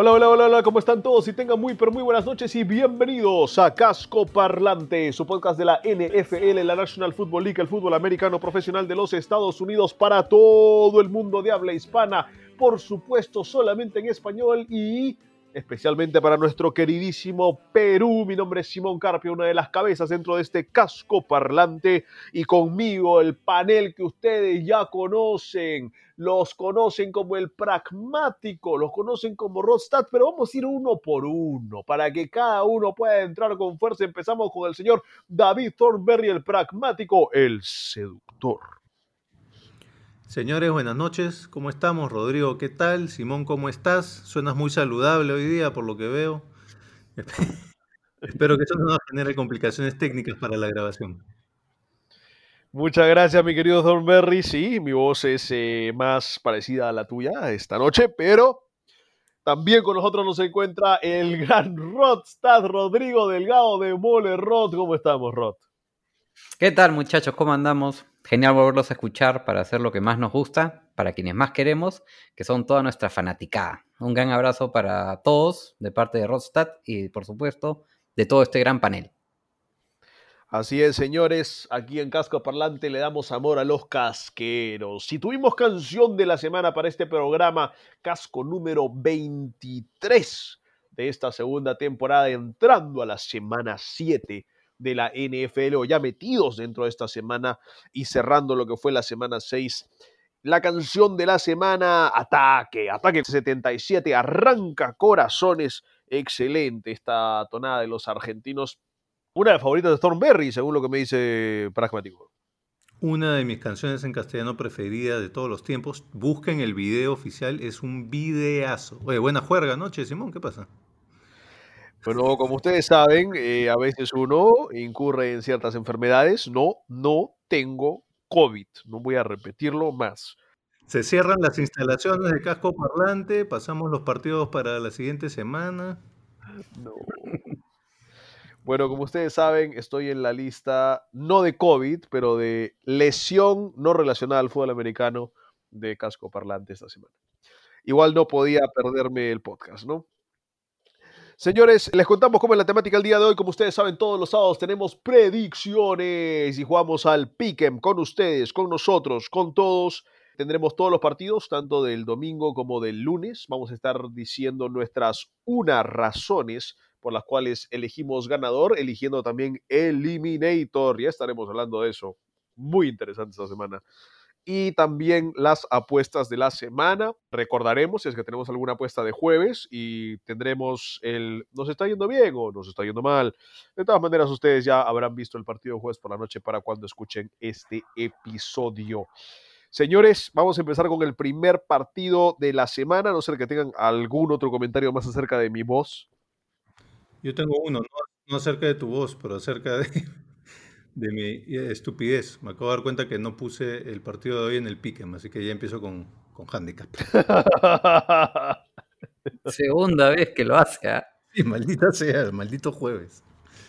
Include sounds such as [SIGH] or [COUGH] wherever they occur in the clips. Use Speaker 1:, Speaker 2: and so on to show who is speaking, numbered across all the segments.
Speaker 1: Hola, hola, hola, hola, ¿cómo están todos? Y tengan muy, pero muy buenas noches y bienvenidos a Casco Parlante, su podcast de la NFL, la National Football League, el fútbol americano profesional de los Estados Unidos para todo el mundo de habla hispana, por supuesto solamente en español y especialmente para nuestro queridísimo Perú. Mi nombre es Simón Carpio, una de las cabezas dentro de este Casco Parlante y conmigo el panel que ustedes ya conocen los conocen como el pragmático, los conocen como Rodstad, pero vamos a ir uno por uno para que cada uno pueda entrar con fuerza. Empezamos con el señor David Thornberry, el pragmático, el seductor.
Speaker 2: Señores, buenas noches. ¿Cómo estamos? Rodrigo, ¿qué tal? Simón, ¿cómo estás? Suenas muy saludable hoy día, por lo que veo. [LAUGHS] Espero que eso no nos genere complicaciones técnicas para la grabación.
Speaker 1: Muchas gracias, mi querido Thornberry. Sí, mi voz es eh, más parecida a la tuya esta noche, pero también con nosotros nos encuentra el [LAUGHS] gran Rodstad, Rodrigo Delgado de Mole Rod. ¿Cómo estamos, Rod?
Speaker 3: ¿Qué tal muchachos? ¿Cómo andamos? Genial volverlos a escuchar para hacer lo que más nos gusta, para quienes más queremos, que son toda nuestra fanaticada. Un gran abrazo para todos de parte de Rodstad y por supuesto de todo este gran panel.
Speaker 1: Así es, señores, aquí en Casco Parlante le damos amor a los casqueros. Si tuvimos canción de la semana para este programa, casco número 23 de esta segunda temporada, entrando a la semana 7 de la NFL, o ya metidos dentro de esta semana y cerrando lo que fue la semana 6. La canción de la semana, Ataque, Ataque 77, arranca corazones, excelente esta tonada de los argentinos una de las favoritas de Thornberry, según lo que me dice Pragmático.
Speaker 2: Una de mis canciones en castellano preferida de todos los tiempos. Busquen el video oficial, es un videazo. Oye, buena juerga, ¿no, Che Simón? ¿Qué pasa?
Speaker 1: Bueno, como ustedes saben, eh, a veces uno incurre en ciertas enfermedades. No, no tengo COVID. No voy a repetirlo más.
Speaker 2: Se cierran las instalaciones de casco parlante, pasamos los partidos para la siguiente semana.
Speaker 1: No. Bueno, como ustedes saben, estoy en la lista no de COVID, pero de lesión no relacionada al fútbol americano de casco parlante esta semana. Igual no podía perderme el podcast, ¿no? Señores, les contamos cómo es la temática el día de hoy. Como ustedes saben, todos los sábados tenemos predicciones y jugamos al Pick'em con ustedes, con nosotros, con todos. Tendremos todos los partidos, tanto del domingo como del lunes. Vamos a estar diciendo nuestras unas razones por las cuales elegimos ganador, eligiendo también Eliminator. Ya estaremos hablando de eso. Muy interesante esta semana. Y también las apuestas de la semana. Recordaremos si es que tenemos alguna apuesta de jueves y tendremos el ¿nos está yendo bien o nos está yendo mal? De todas maneras, ustedes ya habrán visto el partido de jueves por la noche para cuando escuchen este episodio. Señores, vamos a empezar con el primer partido de la semana, no ser que tengan algún otro comentario más acerca de mi voz.
Speaker 2: Yo tengo uno, no, no acerca de tu voz, pero acerca de, de mi estupidez. Me acabo de dar cuenta que no puse el partido de hoy en el Pick'em, así que ya empiezo con, con handicap. [LAUGHS]
Speaker 3: Segunda vez que lo hace. ¿ah?
Speaker 2: Sí, maldita sea, el maldito jueves.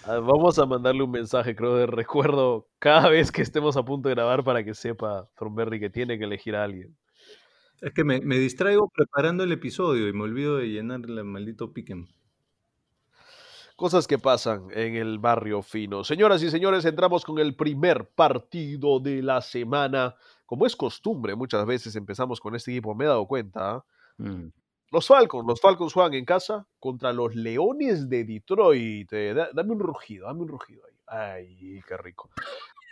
Speaker 1: Ah, Vamos a mandarle un mensaje, creo, de recuerdo cada vez que estemos a punto de grabar para que sepa Thornberry que tiene que elegir a alguien.
Speaker 2: Es que me, me distraigo preparando el episodio y me olvido de llenar el maldito Pick'em.
Speaker 1: Cosas que pasan en el barrio fino. Señoras y señores, entramos con el primer partido de la semana. Como es costumbre, muchas veces empezamos con este equipo, me he dado cuenta.
Speaker 3: Mm.
Speaker 1: Los Falcons, los Falcons juegan en casa contra los Leones de Detroit. Eh, da- dame un rugido, dame un rugido ahí. Ay, qué rico.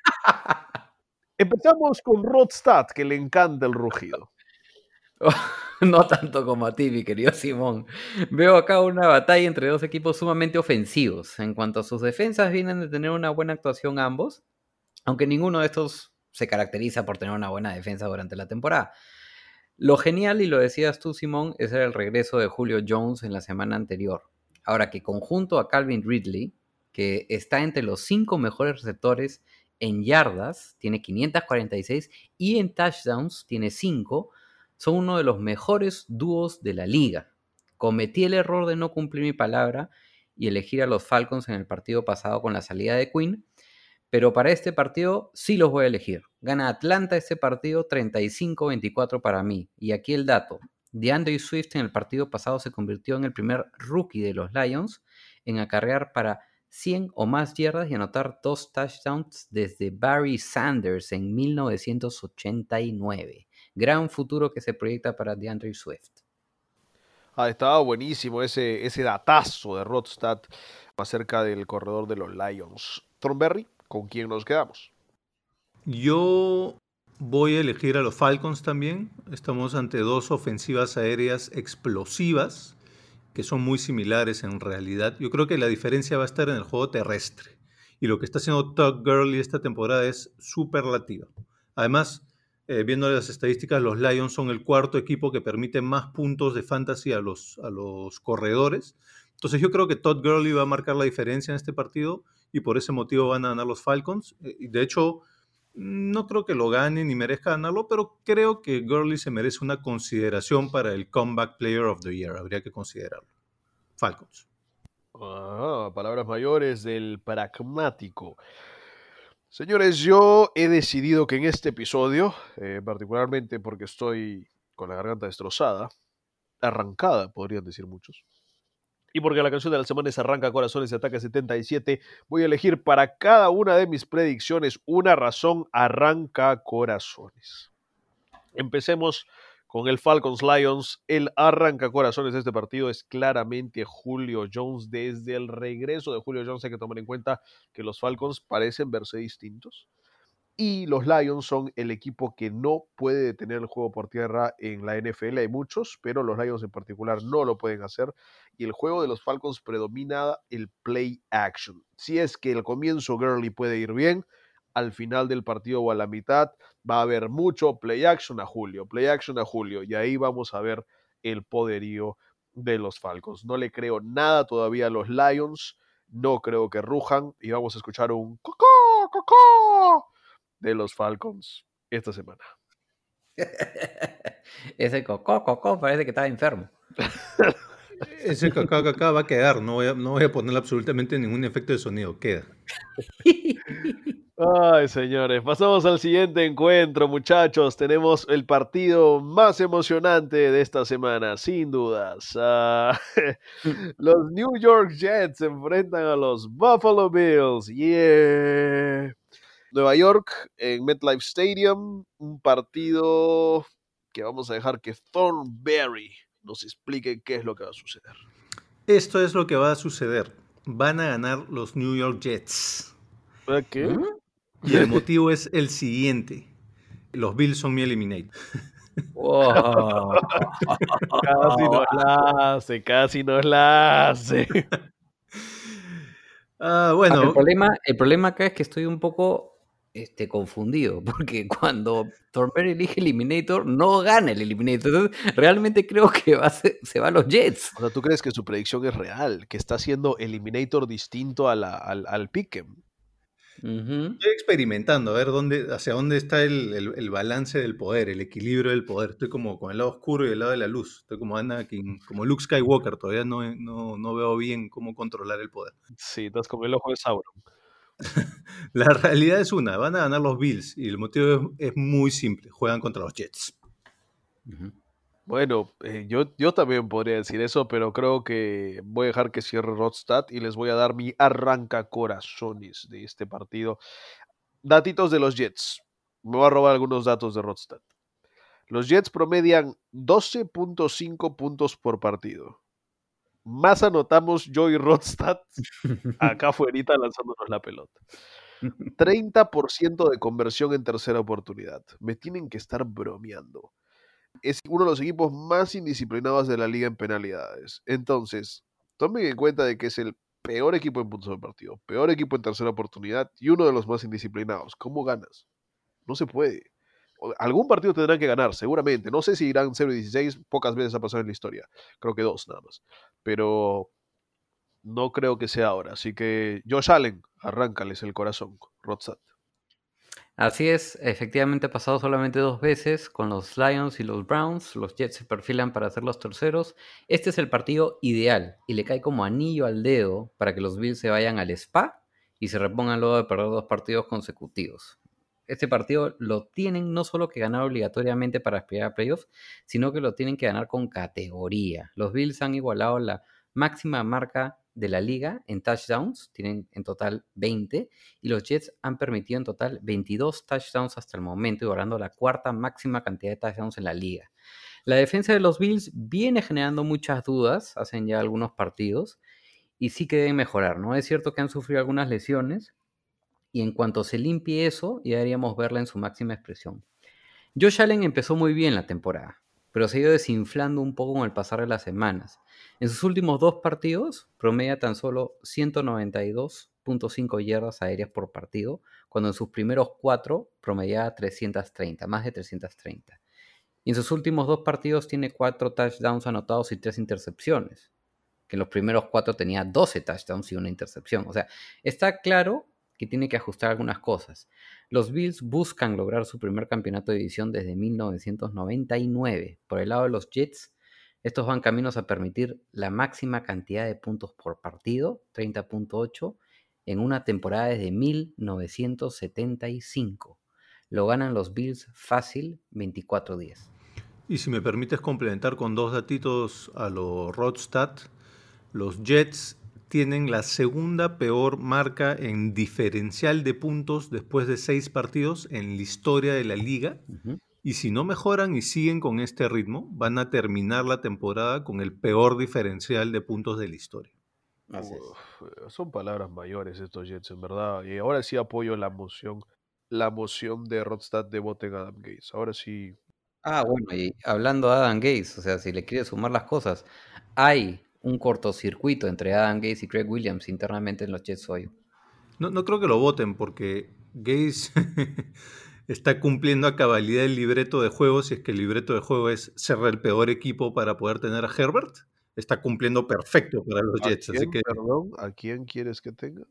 Speaker 1: [LAUGHS] Empezamos con Rodstad, que le encanta el rugido. [LAUGHS]
Speaker 3: no tanto como a ti, mi querido Simón. Veo acá una batalla entre dos equipos sumamente ofensivos. En cuanto a sus defensas, vienen de tener una buena actuación ambos, aunque ninguno de estos se caracteriza por tener una buena defensa durante la temporada. Lo genial, y lo decías tú, Simón, es el regreso de Julio Jones en la semana anterior. Ahora que conjunto a Calvin Ridley, que está entre los cinco mejores receptores en yardas, tiene 546, y en touchdowns, tiene 5, son uno de los mejores dúos de la liga. Cometí el error de no cumplir mi palabra y elegir a los Falcons en el partido pasado con la salida de Quinn, pero para este partido sí los voy a elegir. Gana Atlanta este partido 35-24 para mí. Y aquí el dato. DeAndre Swift en el partido pasado se convirtió en el primer rookie de los Lions en acarrear para 100 o más yardas y anotar dos touchdowns desde Barry Sanders en 1989. Gran futuro que se proyecta para DeAndre Swift.
Speaker 1: Ah, estaba buenísimo ese, ese datazo de Rodstad acerca del corredor de los Lions. Thornberry, ¿con quién nos quedamos?
Speaker 2: Yo voy a elegir a los Falcons también. Estamos ante dos ofensivas aéreas explosivas que son muy similares en realidad. Yo creo que la diferencia va a estar en el juego terrestre. Y lo que está haciendo Tuck Gurley esta temporada es superlativa. Además, eh, viendo las estadísticas, los Lions son el cuarto equipo que permite más puntos de fantasy a los, a los corredores. Entonces yo creo que Todd Gurley va a marcar la diferencia en este partido y por ese motivo van a ganar los Falcons. Eh, de hecho, no creo que lo gane ni merezca ganarlo, pero creo que Gurley se merece una consideración para el Comeback Player of the Year. Habría que considerarlo. Falcons.
Speaker 1: Ah, palabras mayores del pragmático. Señores, yo he decidido que en este episodio, eh, particularmente porque estoy con la garganta destrozada, arrancada, podrían decir muchos, y porque la canción de la semana es Arranca Corazones y Ataque 77, voy a elegir para cada una de mis predicciones una razón Arranca Corazones. Empecemos con el Falcons Lions. El arranca corazones de este partido es claramente Julio Jones. Desde el regreso de Julio Jones hay que tomar en cuenta que los Falcons parecen verse distintos. Y los Lions son el equipo que no puede detener el juego por tierra en la NFL. Hay muchos, pero los Lions en particular no lo pueden hacer. Y el juego de los Falcons predomina el play action. Si es que el comienzo Gurley puede ir bien, al final del partido o a la mitad va a haber mucho play action a Julio, play action a Julio. Y ahí vamos a ver el poderío de los Falcons. No le creo nada todavía a los Lions. No creo que rujan. Y vamos a escuchar un cocó, cocó de los Falcons esta semana. [LAUGHS]
Speaker 3: Ese cocó, cocó, parece que estaba enfermo. [LAUGHS]
Speaker 2: Ese cacá, cacá va a quedar. No voy a, no voy a ponerle absolutamente ningún efecto de sonido. Queda. [LAUGHS]
Speaker 1: Ay, señores, pasamos al siguiente encuentro, muchachos. Tenemos el partido más emocionante de esta semana, sin dudas. Ah, [LAUGHS] los New York Jets se enfrentan a los Buffalo Bills. Yeah. Nueva York en MetLife Stadium, un partido que vamos a dejar que Thornberry nos explique qué es lo que va a suceder.
Speaker 2: Esto es lo que va a suceder. Van a ganar los New York Jets.
Speaker 1: ¿Qué?
Speaker 2: Y el [LAUGHS] motivo es el siguiente. Los Bills son mi eliminate.
Speaker 3: Wow.
Speaker 1: Casi nos la hace, casi nos la hace. [LAUGHS]
Speaker 2: Ah, bueno,
Speaker 3: el, problema, el problema acá es que estoy un poco este, confundido, porque cuando Thornberry elige Eliminator, no gana el Eliminator. Entonces, realmente creo que va a ser- se va a los Jets.
Speaker 1: O sea, ¿tú crees que su predicción es real? Que está haciendo Eliminator distinto a la- al, al Pick'em.
Speaker 2: Estoy experimentando a ver dónde, hacia dónde está el, el- el balance del poder, el equilibrio del poder. Estoy como con el lado oscuro y el lado de la luz. Estoy como Anakin, como Luke Skywalker. Todavía no, no, no veo bien cómo controlar el poder.
Speaker 1: Sí, estás con el ojo de Sauron. [LAUGHS]
Speaker 2: La realidad es una, van a ganar los Bills y el motivo es, es muy simple, juegan contra los Jets.
Speaker 3: Ujú.
Speaker 1: Bueno, eh, yo, yo también podría decir eso, pero creo que voy a dejar que cierre Rodstad y les voy a dar mi arranca corazones de este partido. Datitos de los Jets. Me voy a robar algunos datos de Rodstad. Los Jets promedian 12.5 puntos por partido. Más anotamos yo y Rodstad [LAUGHS] acá afuera lanzándonos la pelota. 30% de conversión en tercera oportunidad. Me tienen que estar bromeando. Es uno de los equipos más indisciplinados de la liga en penalidades. Entonces, tomen en cuenta de que es el peor equipo en puntos de partido, peor equipo en tercera oportunidad y uno de los más indisciplinados. ¿Cómo ganas? No se puede. Algún partido tendrán que ganar, seguramente. No sé si irán 0 y 16, pocas veces ha pasado en la historia. Creo que dos nada más. Pero no creo que sea ahora. Así que, Josh Allen, arráncales el corazón, Rodstad.
Speaker 3: Así es, efectivamente ha pasado solamente dos veces con los Lions y los Browns. Los Jets se perfilan para ser los terceros. Este es el partido ideal y le cae como anillo al dedo para que los Bills se vayan al spa y se repongan luego de perder dos partidos consecutivos. Este partido lo tienen no solo que ganar obligatoriamente para aspirar a playoffs, sino que lo tienen que ganar con categoría. Los Bills han igualado la máxima marca de la liga en touchdowns, tienen en total 20, y los Jets han permitido en total 22 touchdowns hasta el momento, igualando la cuarta máxima cantidad de touchdowns en la liga. La defensa de los Bills viene generando muchas dudas, hacen ya algunos partidos, y sí que deben mejorar, ¿no? Es cierto que han sufrido algunas lesiones, y en cuanto se limpie eso, ya deberíamos verla en su máxima expresión. Josh Allen empezó muy bien la temporada, pero se ha ido desinflando un poco con el pasar de las semanas. En sus últimos dos partidos, promedia tan solo 192.5 yardas aéreas por partido, cuando en sus primeros cuatro promediaba 330, más de 330. Y en sus últimos dos partidos tiene cuatro touchdowns anotados y tres intercepciones, que en los primeros cuatro tenía 12 touchdowns y una intercepción. O sea, está claro que tiene que ajustar algunas cosas. Los Bills buscan lograr su primer campeonato de división desde 1999. Por el lado de los Jets, estos van caminos a permitir la máxima cantidad de puntos por partido, 30.8, en una temporada desde 1975. Lo ganan los Bills fácil 24-10.
Speaker 2: Y si me permites complementar con dos datitos a lo Rodstad, los Jets tienen la segunda peor marca en diferencial de puntos después de seis partidos en la historia de la liga. Y si no mejoran y siguen con este ritmo, van a terminar la temporada con el peor diferencial de puntos de la historia.
Speaker 3: Así es.
Speaker 1: Uf, eh, son palabras mayores estos Jets, en verdad. Y ahora sí apoyo la moción, la moción de Rodstad de voten a Adam Gates. Ahora sí.
Speaker 3: Ah, bueno, y hablando de Adam Gates, o sea, si le quieres sumar las cosas, hay un cortocircuito entre Adam Gates y Craig Williams internamente en los Jets hoy.
Speaker 2: No, no creo que lo voten porque Gaze [LAUGHS] está cumpliendo a cabalidad el libreto de juego. Si es que el libreto de juego es ser el peor equipo para poder tener a Herbert, está cumpliendo perfecto para los
Speaker 1: ¿A
Speaker 2: Jets. Así
Speaker 1: quién,
Speaker 2: que,
Speaker 1: perdón, ¿a quién quieres que tenga?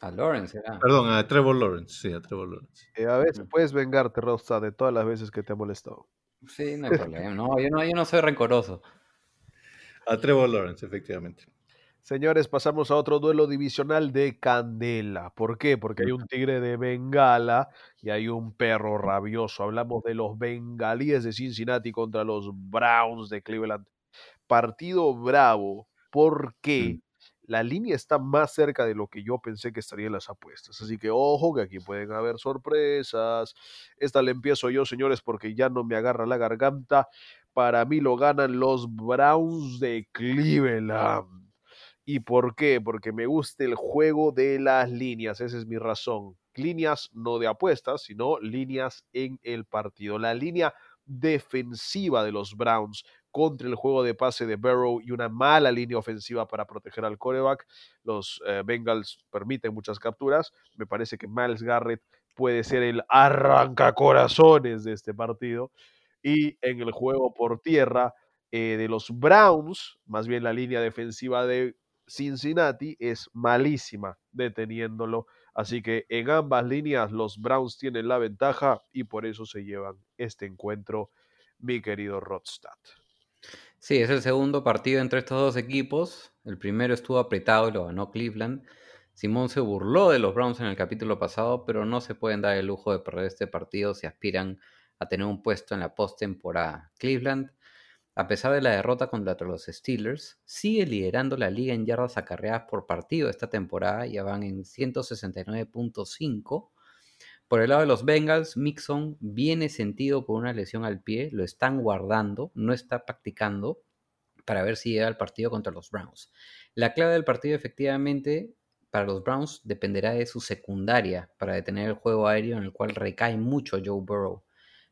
Speaker 3: A Lawrence era.
Speaker 2: perdón, a Trevor Lawrence. Sí, a Trevor Lawrence.
Speaker 1: Eh, a veces puedes vengarte, Rodstad, de todas las veces que te ha molestado.
Speaker 3: Sí, no hay problema. No, yo no, yo no soy rencoroso.
Speaker 2: A Trevor Lawrence, efectivamente.
Speaker 1: Señores, pasamos a otro duelo divisional de Candela. ¿Por qué? Porque hay un tigre de Bengala y hay un perro rabioso. Hablamos de los bengalíes de Cincinnati contra los Browns de Cleveland. Partido bravo. ¿Por qué? La línea está más cerca de lo que yo pensé que estaría en las apuestas. Así que ojo, que aquí pueden haber sorpresas. Esta le empiezo yo, señores, porque ya no me agarra la garganta. Para mí lo ganan los Browns de Cleveland. ¿Y por qué? Porque me gusta el juego de las líneas, esa es mi razón. Líneas no de apuestas, sino líneas en el partido. La línea defensiva de los Browns contra el juego de pase de Burrow y una mala línea ofensiva para proteger al coreback. Los eh, Bengals permiten muchas capturas. Me parece que Miles Garrett puede ser el arrancacorazones de este partido. Y en el juego por tierra eh, de los Browns, más bien la línea defensiva de Cincinnati es malísima deteniéndolo. Así que en ambas líneas los Browns tienen la ventaja y por eso se llevan este encuentro, mi querido Rodstad.
Speaker 3: Sí, es el segundo partido entre estos dos equipos. El primero estuvo apretado y lo ganó Cleveland. Simón se burló de los Browns en el capítulo pasado, pero no se pueden dar el lujo de perder este partido si aspiran a tener un puesto en la postemporada. Cleveland, a pesar de la derrota contra los Steelers, sigue liderando la liga en yardas acarreadas por partido esta temporada, ya van en 169.5. Por el lado de los Bengals, Mixon viene sentido por una lesión al pie, lo están guardando, no está practicando para ver si llega al partido contra los Browns. La clave del partido efectivamente para los Browns dependerá de su secundaria para detener el juego aéreo en el cual recae mucho Joe Burrow.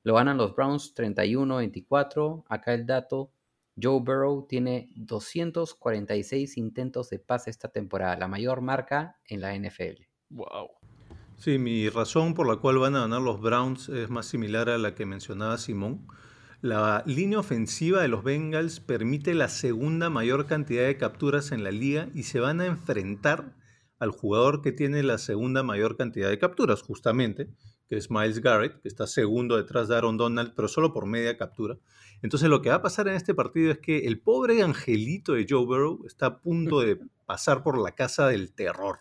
Speaker 3: Lo ganan los Browns 31-24. Acá el dato, Joe Burrow tiene 246 intentos de pase esta temporada, la mayor marca en la NFL.
Speaker 1: Wow.
Speaker 2: Sí, mi razón por la cual van a ganar los Browns es más similar a la que mencionaba Simón. La línea ofensiva de los Bengals permite la segunda mayor cantidad de capturas en la liga y se van a enfrentar al jugador que tiene la segunda mayor cantidad de capturas, justamente, que es Miles Garrett, que está segundo detrás de Aaron Donald, pero solo por media captura. Entonces lo que va a pasar en este partido es que el pobre angelito de Joe Burrow está a punto de [LAUGHS] pasar por la casa del terror.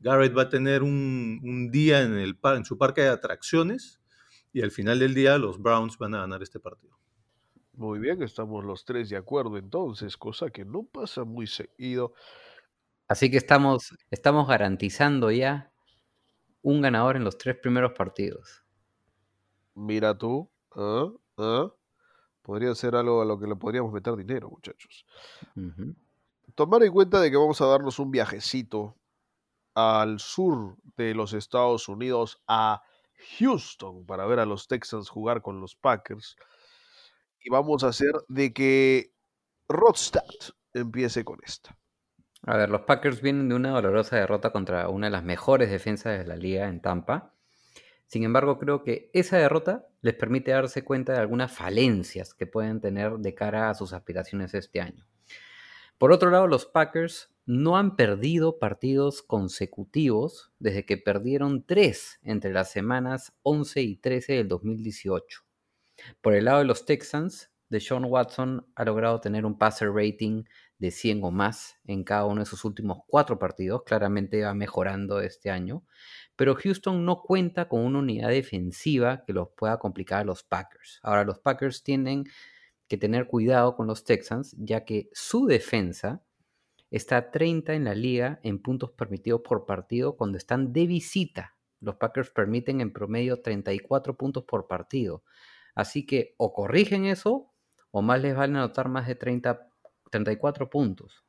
Speaker 2: Garrett va a tener un, un día en, el, par- en su parque de atracciones y al final del día los Browns van a ganar este partido.
Speaker 1: Muy bien, estamos los tres de acuerdo entonces, cosa que no pasa muy seguido.
Speaker 3: Así que estamos, estamos garantizando ya un ganador en los tres primeros partidos.
Speaker 1: Mira tú, ¿ah? ¿ah? Podría ser algo a lo que le podríamos meter dinero, muchachos.
Speaker 3: Ujú.
Speaker 1: Tomar en cuenta de que vamos a darnos un viajecito al sur de los Estados Unidos, a Houston, para ver a los Texans jugar con los Packers. Y vamos a hacer de que Rodstad empiece con esta.
Speaker 3: A ver, los Packers vienen de una dolorosa derrota contra una de las mejores defensas de la liga en Tampa. Sin embargo, creo que esa derrota les permite darse cuenta de algunas falencias que pueden tener de cara a sus aspiraciones este año. Por otro lado, los Packers no han perdido partidos consecutivos desde que perdieron tres entre las semanas 11 y 13 del 2018. Por el lado de los Texans, Deshaun Watson ha logrado tener un passer rating de 100 o más en cada uno de sus últimos cuatro partidos. Claramente va mejorando este año. Pero Houston no cuenta con una unidad defensiva que los pueda complicar a los Packers. Ahora, los Packers tienen que tener cuidado con los Texans, ya que su defensa está a 30 en la liga en puntos permitidos por partido cuando están de visita. Los Packers permiten en promedio 34 puntos por partido. Así que o corrigen eso o más les van a anotar más de 30, 34 puntos.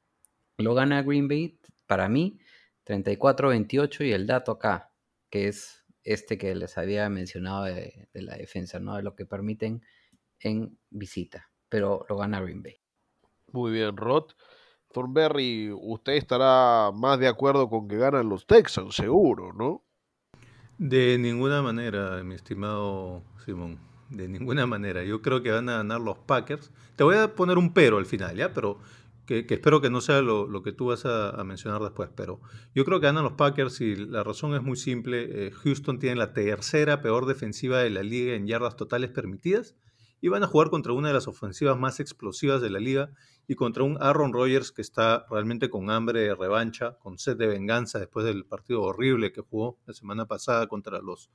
Speaker 3: Lo gana Green Bay, para mí, 34-28 y el dato acá, que es este que les había mencionado de, de la defensa, ¿no? De lo que permiten en visita. Pero lo gana Green Bay.
Speaker 1: Muy bien, Rod. Thornberry, usted estará más de acuerdo con que ganan los Texans, seguro, ¿no?
Speaker 2: De ninguna manera, mi estimado Simón. De ninguna manera. Yo creo que van a ganar los Packers. Te voy a poner un pero al final, ¿ya? Pero que, espero que no sea lo, que tú vas a, a mencionar después. Pero yo creo que ganan los Packers y la razón es muy simple. Eh, Houston tiene la tercera peor defensiva de la liga en yardas totales permitidas. Y van a jugar contra una de las ofensivas más explosivas de la liga y contra un Aaron Rodgers que está realmente con hambre de revancha, con sed de venganza después del partido horrible que jugó la semana pasada contra los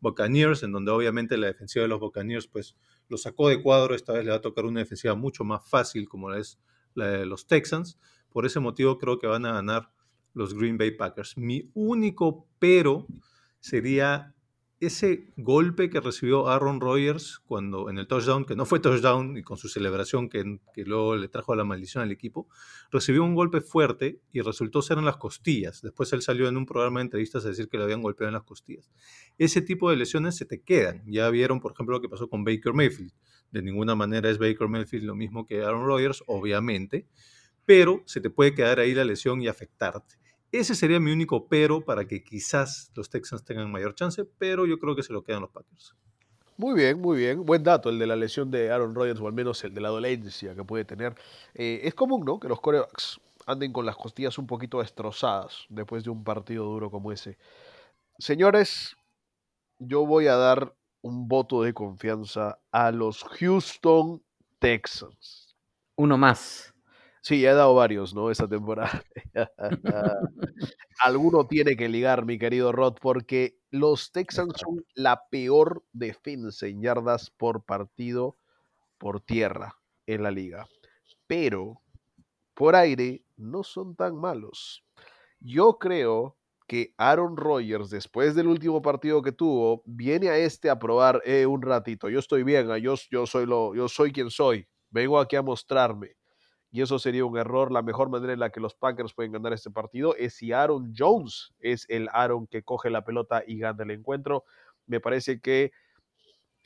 Speaker 2: Buccaneers, en donde obviamente la defensiva de los Buccaneers pues lo sacó de cuadro, esta vez le va a tocar una defensiva mucho más fácil como es la de los Texans. Por ese motivo creo que van a ganar los Green Bay Packers. Mi único pero sería ese golpe que recibió Aaron Rodgers cuando en el touchdown, que no fue touchdown y con su celebración que, luego le trajo la maldición al equipo, recibió un golpe fuerte y resultó ser en las costillas. Después él salió en un programa de entrevistas a decir que le habían golpeado en las costillas. Ese tipo de lesiones se te quedan. Ya vieron, por ejemplo, lo que pasó con Baker Mayfield. De ninguna manera es Baker Mayfield lo mismo que Aaron Rodgers, obviamente, pero se te puede quedar ahí la lesión y afectarte. Ese sería mi único pero para que quizás los Texans tengan mayor chance, pero yo creo que se lo quedan los Packers.
Speaker 1: Muy bien, muy bien. Buen dato el de la lesión de Aaron Rodgers, o al menos el de la dolencia que puede tener. Eh, es común, ¿no? Que los corebacks anden con las costillas un poquito destrozadas después de un partido duro como ese. Señores, yo voy a dar un voto de confianza a los Houston Texans.
Speaker 3: Uno más.
Speaker 1: Sí, he dado varios, ¿no? Esta temporada. [LAUGHS] Alguno tiene que ligar, mi querido Rod, porque los Texans son la peor defensa en yardas por partido por tierra en la liga. Pero por aire no son tan malos. Yo creo que Aaron Rodgers, después del último partido que tuvo, viene a este a probar eh, un ratito. Yo estoy bien, yo, yo, soy lo, yo soy quien soy. Vengo aquí a mostrarme y eso sería un error. La mejor manera en la que los Packers pueden ganar este partido es si Aaron Jones es el Aaron que coge la pelota y gana el encuentro. Me parece que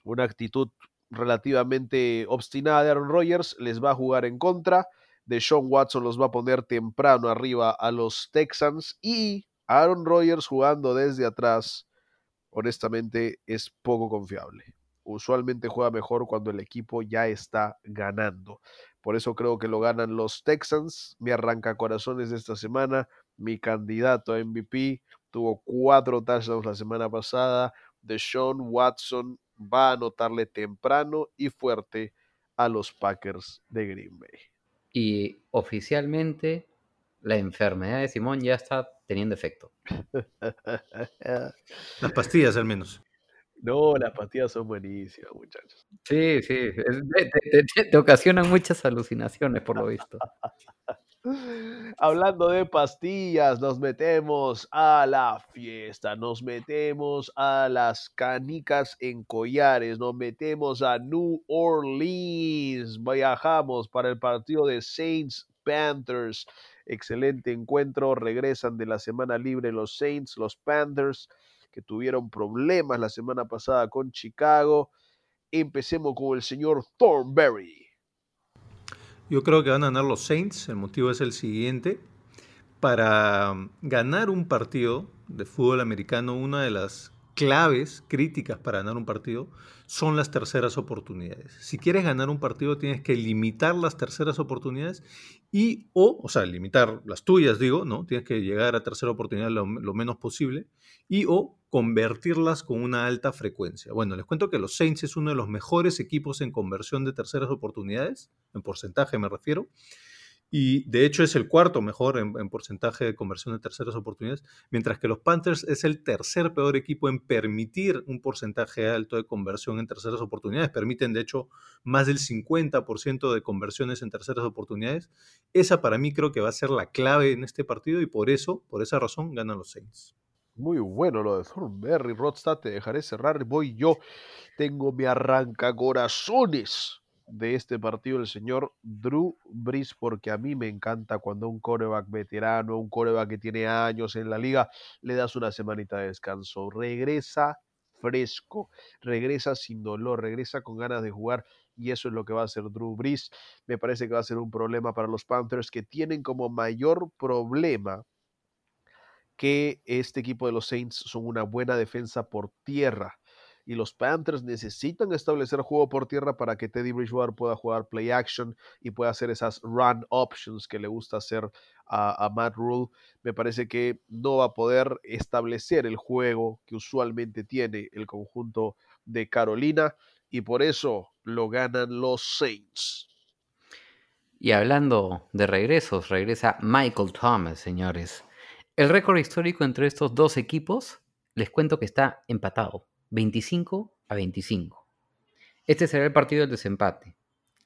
Speaker 1: una actitud relativamente obstinada de Aaron Rodgers les va a jugar en contra. De Sean Watson los va a poner temprano arriba a los Texans y Aaron Rodgers jugando desde atrás, honestamente, es poco confiable. Usualmente juega mejor cuando el equipo ya está ganando. Por eso creo que lo ganan los Texans. Mi arranca corazones de esta semana, mi candidato a MVP, tuvo cuatro touchdowns la semana pasada. De Sean Watson va a anotarle temprano y fuerte a los Packers de Green Bay.
Speaker 3: Y oficialmente la enfermedad de Simón ya está teniendo efecto. [LAUGHS]
Speaker 2: Las pastillas al menos.
Speaker 1: No, las pastillas son buenísimas, muchachos.
Speaker 3: Sí, sí, es- te, te- te- te ocasionan muchas alucinaciones por lo visto. [LAUGHS]
Speaker 1: Hablando de pastillas, nos metemos a la fiesta, nos metemos a las canicas en collares, nos metemos a New Orleans, viajamos para el partido de Saints Panthers. Excelente encuentro, regresan de la semana libre los Saints, los Panthers, que tuvieron problemas la semana pasada con Chicago. Empecemos con el señor Thornberry.
Speaker 2: Yo creo que van a ganar los Saints. El motivo es el siguiente. Para um, ganar un partido de fútbol americano, una de las claves críticas para ganar un partido son las terceras oportunidades. Si quieres ganar un partido, tienes que limitar las terceras oportunidades y o, o sea, limitar las tuyas, digo, ¿no? Tienes que llegar a tercera oportunidad lo, menos posible y o convertirlas con una alta frecuencia. Bueno, les cuento que los Saints es uno de los mejores equipos en conversión de terceras oportunidades, en porcentaje me refiero, y de hecho es el cuarto mejor en, en, porcentaje de conversión de terceras oportunidades, mientras que los Panthers es el tercer peor equipo en permitir un porcentaje alto de conversión en terceras oportunidades. Permiten, de hecho, más del 50% de conversiones en terceras oportunidades. Esa para mí creo que va a ser la clave en este partido y por eso, por esa razón, ganan los Saints.
Speaker 1: Muy bueno lo de Thornberry, Rodstad, te dejaré cerrar, voy yo. Tengo mi arranca corazones de este partido el señor Drew Brees, porque a mí me encanta cuando un coreback veterano, un coreback que tiene años en la liga, le das una semanita de descanso. Regresa fresco, regresa sin dolor, regresa con ganas de jugar y eso es lo que va a hacer Drew Brees. Me parece que va a ser un problema para los Panthers que tienen como mayor problema que este equipo de los Saints son una buena defensa por tierra y los Panthers necesitan establecer juego por tierra para que Teddy Bridgewater pueda jugar play action y pueda hacer esas run options que le gusta hacer a, a, Matt Rule. Me parece que no va a poder establecer el juego que usualmente tiene el conjunto de Carolina y por eso lo ganan los Saints.
Speaker 3: Y hablando de regresos, regresa Michael Thomas, señores. El récord histórico entre estos dos equipos, les cuento que está empatado. 25 a 25. Este será el partido del desempate.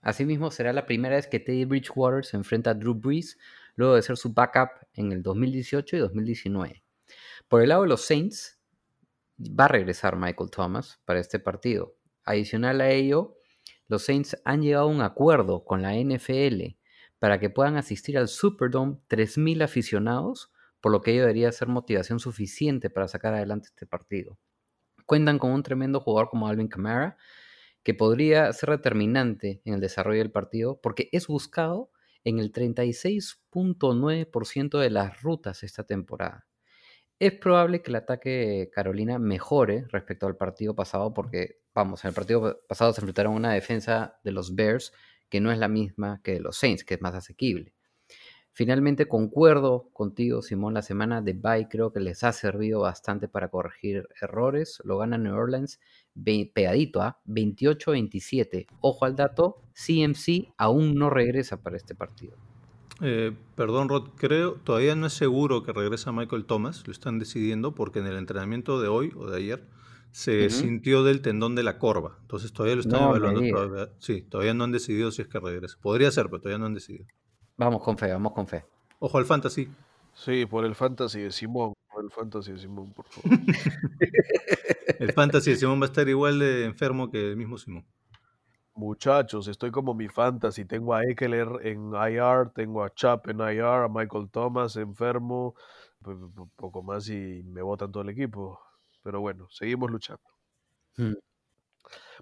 Speaker 3: Asimismo, será la primera vez que Teddy Bridgewater se enfrenta a Drew Brees luego de ser su backup en el 2018 y 2019. Por el lado de los Saints, va a regresar Michael Thomas para este partido. Adicional a ello, los Saints han llegado a un acuerdo con la NFL para que puedan asistir al Superdome 3.000 aficionados, por lo que ello debería ser motivación suficiente para sacar adelante este partido cuentan con un tremendo jugador como Alvin Kamara, que podría ser determinante en el desarrollo del partido, porque es buscado en el 36.9% de las rutas esta temporada. Es probable que el ataque de Carolina mejore respecto al partido pasado, porque, vamos, en el partido pasado se enfrentaron a una defensa de los Bears que no es la misma que de los Saints, que es más asequible. Finalmente concuerdo contigo, Simón, la semana de bye creo que les ha servido bastante para corregir errores. Lo gana New Orleans pegadito a ¿eh? 28-27. Ojo al dato, CMC aún no regresa para este partido.
Speaker 2: Eh, perdón, Rod, creo, todavía no es seguro que regresa Michael Thomas, lo están decidiendo porque en el entrenamiento de hoy o de ayer se uh -huh. sintió del tendón de la corva. Entonces todavía lo están no evaluando. Todavía, sí, todavía no han decidido si es que regresa. Podría ser, pero todavía no han decidido.
Speaker 3: Vamos con fe, vamos con fe.
Speaker 2: Ojo al fantasy.
Speaker 1: Sí, por el fantasy de Simón. Por el fantasy de Simón, por favor. [LAUGHS]
Speaker 2: el fantasy de Simón va a estar igual de enfermo que el mismo Simón.
Speaker 1: Muchachos, estoy como mi fantasy. Tengo a Eckler en IR, tengo a Chap en IR, a Michael Thomas enfermo, un poco más y me botan todo el equipo. Pero bueno, seguimos luchando. Hmm.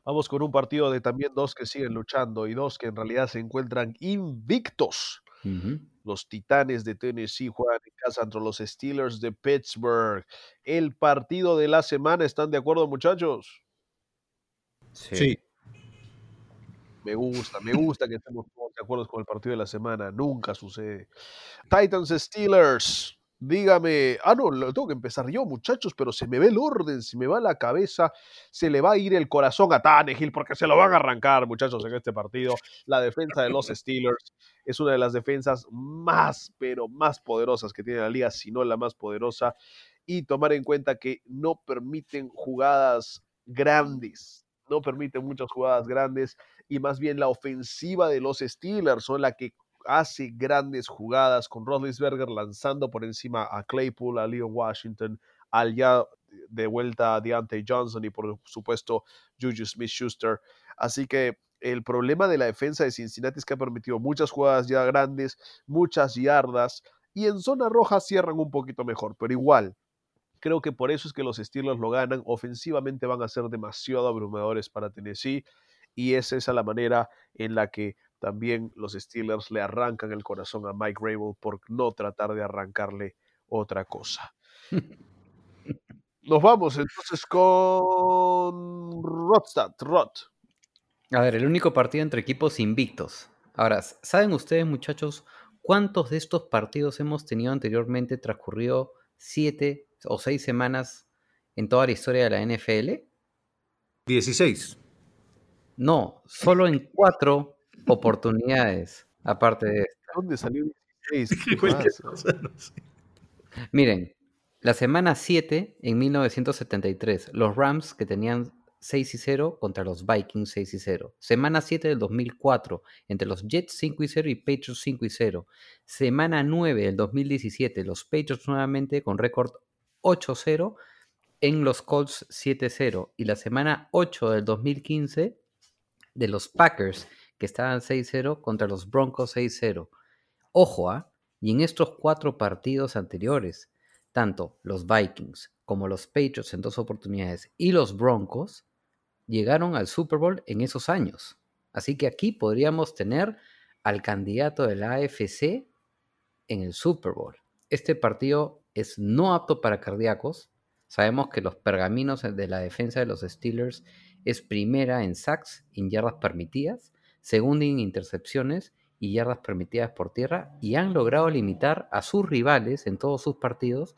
Speaker 1: Vamos con un partido de también dos que siguen luchando y dos que en realidad se encuentran invictos. Los Titanes de Tennessee juegan en casa contra los Steelers de Pittsburgh. El partido de la semana, ¿están de acuerdo, muchachos?
Speaker 2: Sí.
Speaker 1: Me gusta, me [LAUGHS] gusta que estemos todos de acuerdo con el partido de la semana. Nunca sucede. Titans Steelers. Dígame. Ah, no, lo tengo que empezar yo, muchachos, pero se me ve el orden, se me va la cabeza, se le va a ir el corazón a Tannehill porque se lo van a arrancar, muchachos, en este partido. La defensa de los Steelers es una de las defensas más, pero más poderosas que tiene la liga, si no la más poderosa. Y tomar en cuenta que no permiten jugadas grandes, no permiten muchas jugadas grandes y más bien la ofensiva de los Steelers son la que hace grandes jugadas con Roethlisberger lanzando por encima a Claypool, a Leon Washington, al ya de vuelta a Deontay Johnson y por supuesto Juju Smith-Schuster. Así que el problema de la defensa de Cincinnati es que ha permitido muchas jugadas ya grandes, muchas yardas y en zona roja cierran un poquito mejor, pero igual creo que por eso es que los Steelers lo ganan. Ofensivamente van a ser demasiado abrumadores para Tennessee y es esa la manera en la que también los Steelers le arrancan el corazón a Mike Rabel por no tratar de arrancarle otra cosa. Nos vamos entonces con Rodstad, Rod.
Speaker 3: A ver, el único partido entre equipos invictos. Ahora, ¿saben ustedes, muchachos, cuántos de estos partidos hemos tenido anteriormente transcurrido siete o seis semanas en toda la historia de la NFL?
Speaker 2: 16.
Speaker 3: No, solo en cuatro oportunidades, aparte de esta.
Speaker 1: ¿Dónde salió 16? [LAUGHS] ¿Qué
Speaker 2: Cualquier
Speaker 1: pasa?
Speaker 2: cosa, no sé.
Speaker 3: Miren, la semana 7 en 1973, los Rams que tenían 6 y 0 contra los Vikings 6 y 0. Semana 7 del 2004 entre los Jets 5 y 0 y Patriots 5 y 0. Semana 9 del 2017, los Patriots nuevamente con récord 8-0 en los Colts 7-0. Y la semana 8 del 2015 de los Packers que estaban 6-0 contra los Broncos 6-0. Ojo, ¿ah? Y en estos cuatro partidos anteriores, tanto los Vikings como los Patriots en dos oportunidades y los Broncos llegaron al Super Bowl en esos años. Así que aquí podríamos tener al candidato de la AFC en el Super Bowl. Este partido es no apto para cardíacos. Sabemos que los pergaminos de la defensa de los Steelers es primera en sacks, en yardas permitidas, segunda en intercepciones y yardas permitidas por tierra y han logrado limitar a sus rivales en todos sus partidos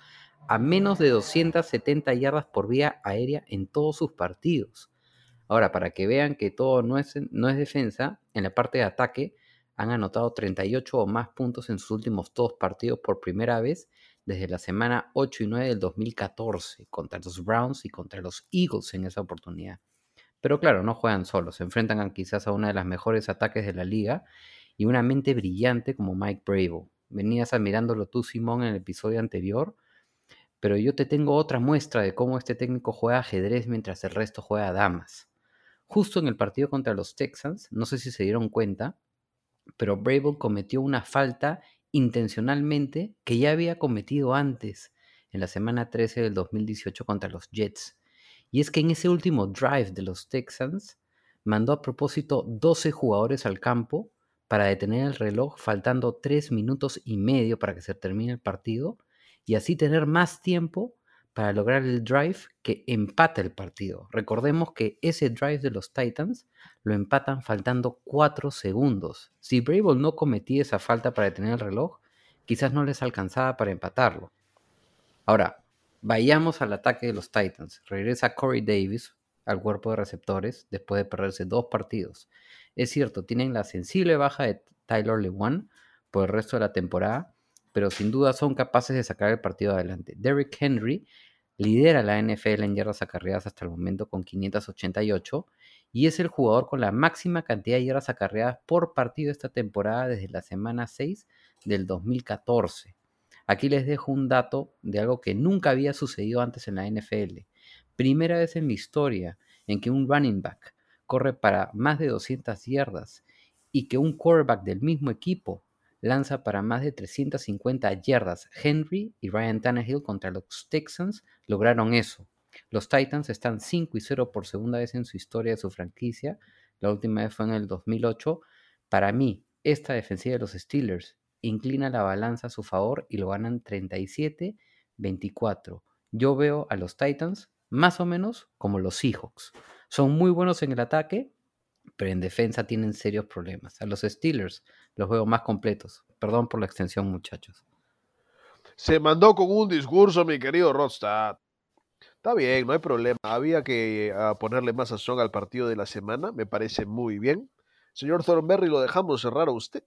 Speaker 3: a menos de 270 yardas por vía aérea en todos sus partidos. Ahora, para que vean que todo no es, no es defensa, en la parte de ataque han anotado 38 o más puntos en sus últimos dos partidos por primera vez desde la semana 8 y 9 del 2014 contra los Browns y contra los Eagles en esa oportunidad. Pero claro, no juegan solos, se enfrentan quizás a una de las mejores ataques de la liga y una mente brillante como Mike Bravo. Venías admirándolo tú, Simón, en el episodio anterior, pero yo te tengo otra muestra de cómo este técnico juega ajedrez mientras el resto juega damas. Justo en el partido contra los Texans, no sé si se dieron cuenta, pero Bravo cometió una falta intencionalmente que ya había cometido antes, en la semana 13 del 2018 contra los Jets. Y es que en ese último drive de los Texans, mandó a propósito 12 jugadores al campo para detener el reloj faltando 3 minutos y medio para que se termine el partido y así tener más tiempo para lograr el drive que empata el partido. Recordemos que ese drive de los Titans lo empatan faltando 4 segundos. Si Bravo no cometía esa falta para detener el reloj, quizás no les alcanzaba para empatarlo. Ahora, vayamos al ataque de los Titans. Regresa Corey Davis al cuerpo de receptores después de perderse dos partidos. Es cierto, tienen la sensible baja de Tyler Lewan por el resto de la temporada, pero sin duda son capaces de sacar el partido adelante. Derrick Henry lidera la NFL en yardas acarreadas hasta el momento con 588 y es el jugador con la máxima cantidad de yardas acarreadas por partido esta temporada desde la semana 6 del 2014. Aquí les dejo un dato de algo que nunca había sucedido antes en la NFL. Primera vez en la historia en que un running back corre para más de 200 yardas y que un quarterback del mismo equipo lanza para más de 350 yardas. Henry y Ryan Tannehill contra los Texans lograron eso. Los Titans están 5 y 0 por segunda vez en su historia de su franquicia. La última vez fue en el 2008. Para mí, esta defensiva de los Steelers inclina la balanza a su favor y lo ganan 37-24. Yo veo a los Titans más o menos como los Seahawks. Son muy buenos en el ataque, pero en defensa tienen serios problemas. A los Steelers los veo más completos. Perdón por la extensión, muchachos.
Speaker 1: Se mandó con un discurso, mi querido Rodstad. Está bien, no hay problema. Había que ah, ponerle más sazón al partido de la semana. Me parece muy bien. Señor Thornberry, lo dejamos cerrar a usted.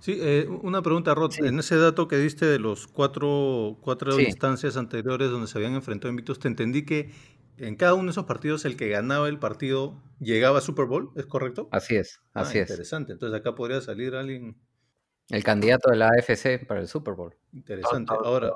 Speaker 2: Sí, eh, una pregunta, Rod.
Speaker 3: Sí.
Speaker 2: En ese dato que diste de los cuatro, cuatro
Speaker 3: Sí.
Speaker 2: instancias anteriores donde se habían enfrentado invictos, te entendí que en cada uno de esos partidos el que ganaba el partido llegaba a Super Bowl, ¿es correcto?
Speaker 3: Así es,
Speaker 2: Ah,
Speaker 3: así es.
Speaker 2: Interesante. Entonces acá podría salir alguien
Speaker 3: El candidato de la AFC para el Super Bowl.
Speaker 2: interesante. Ahora,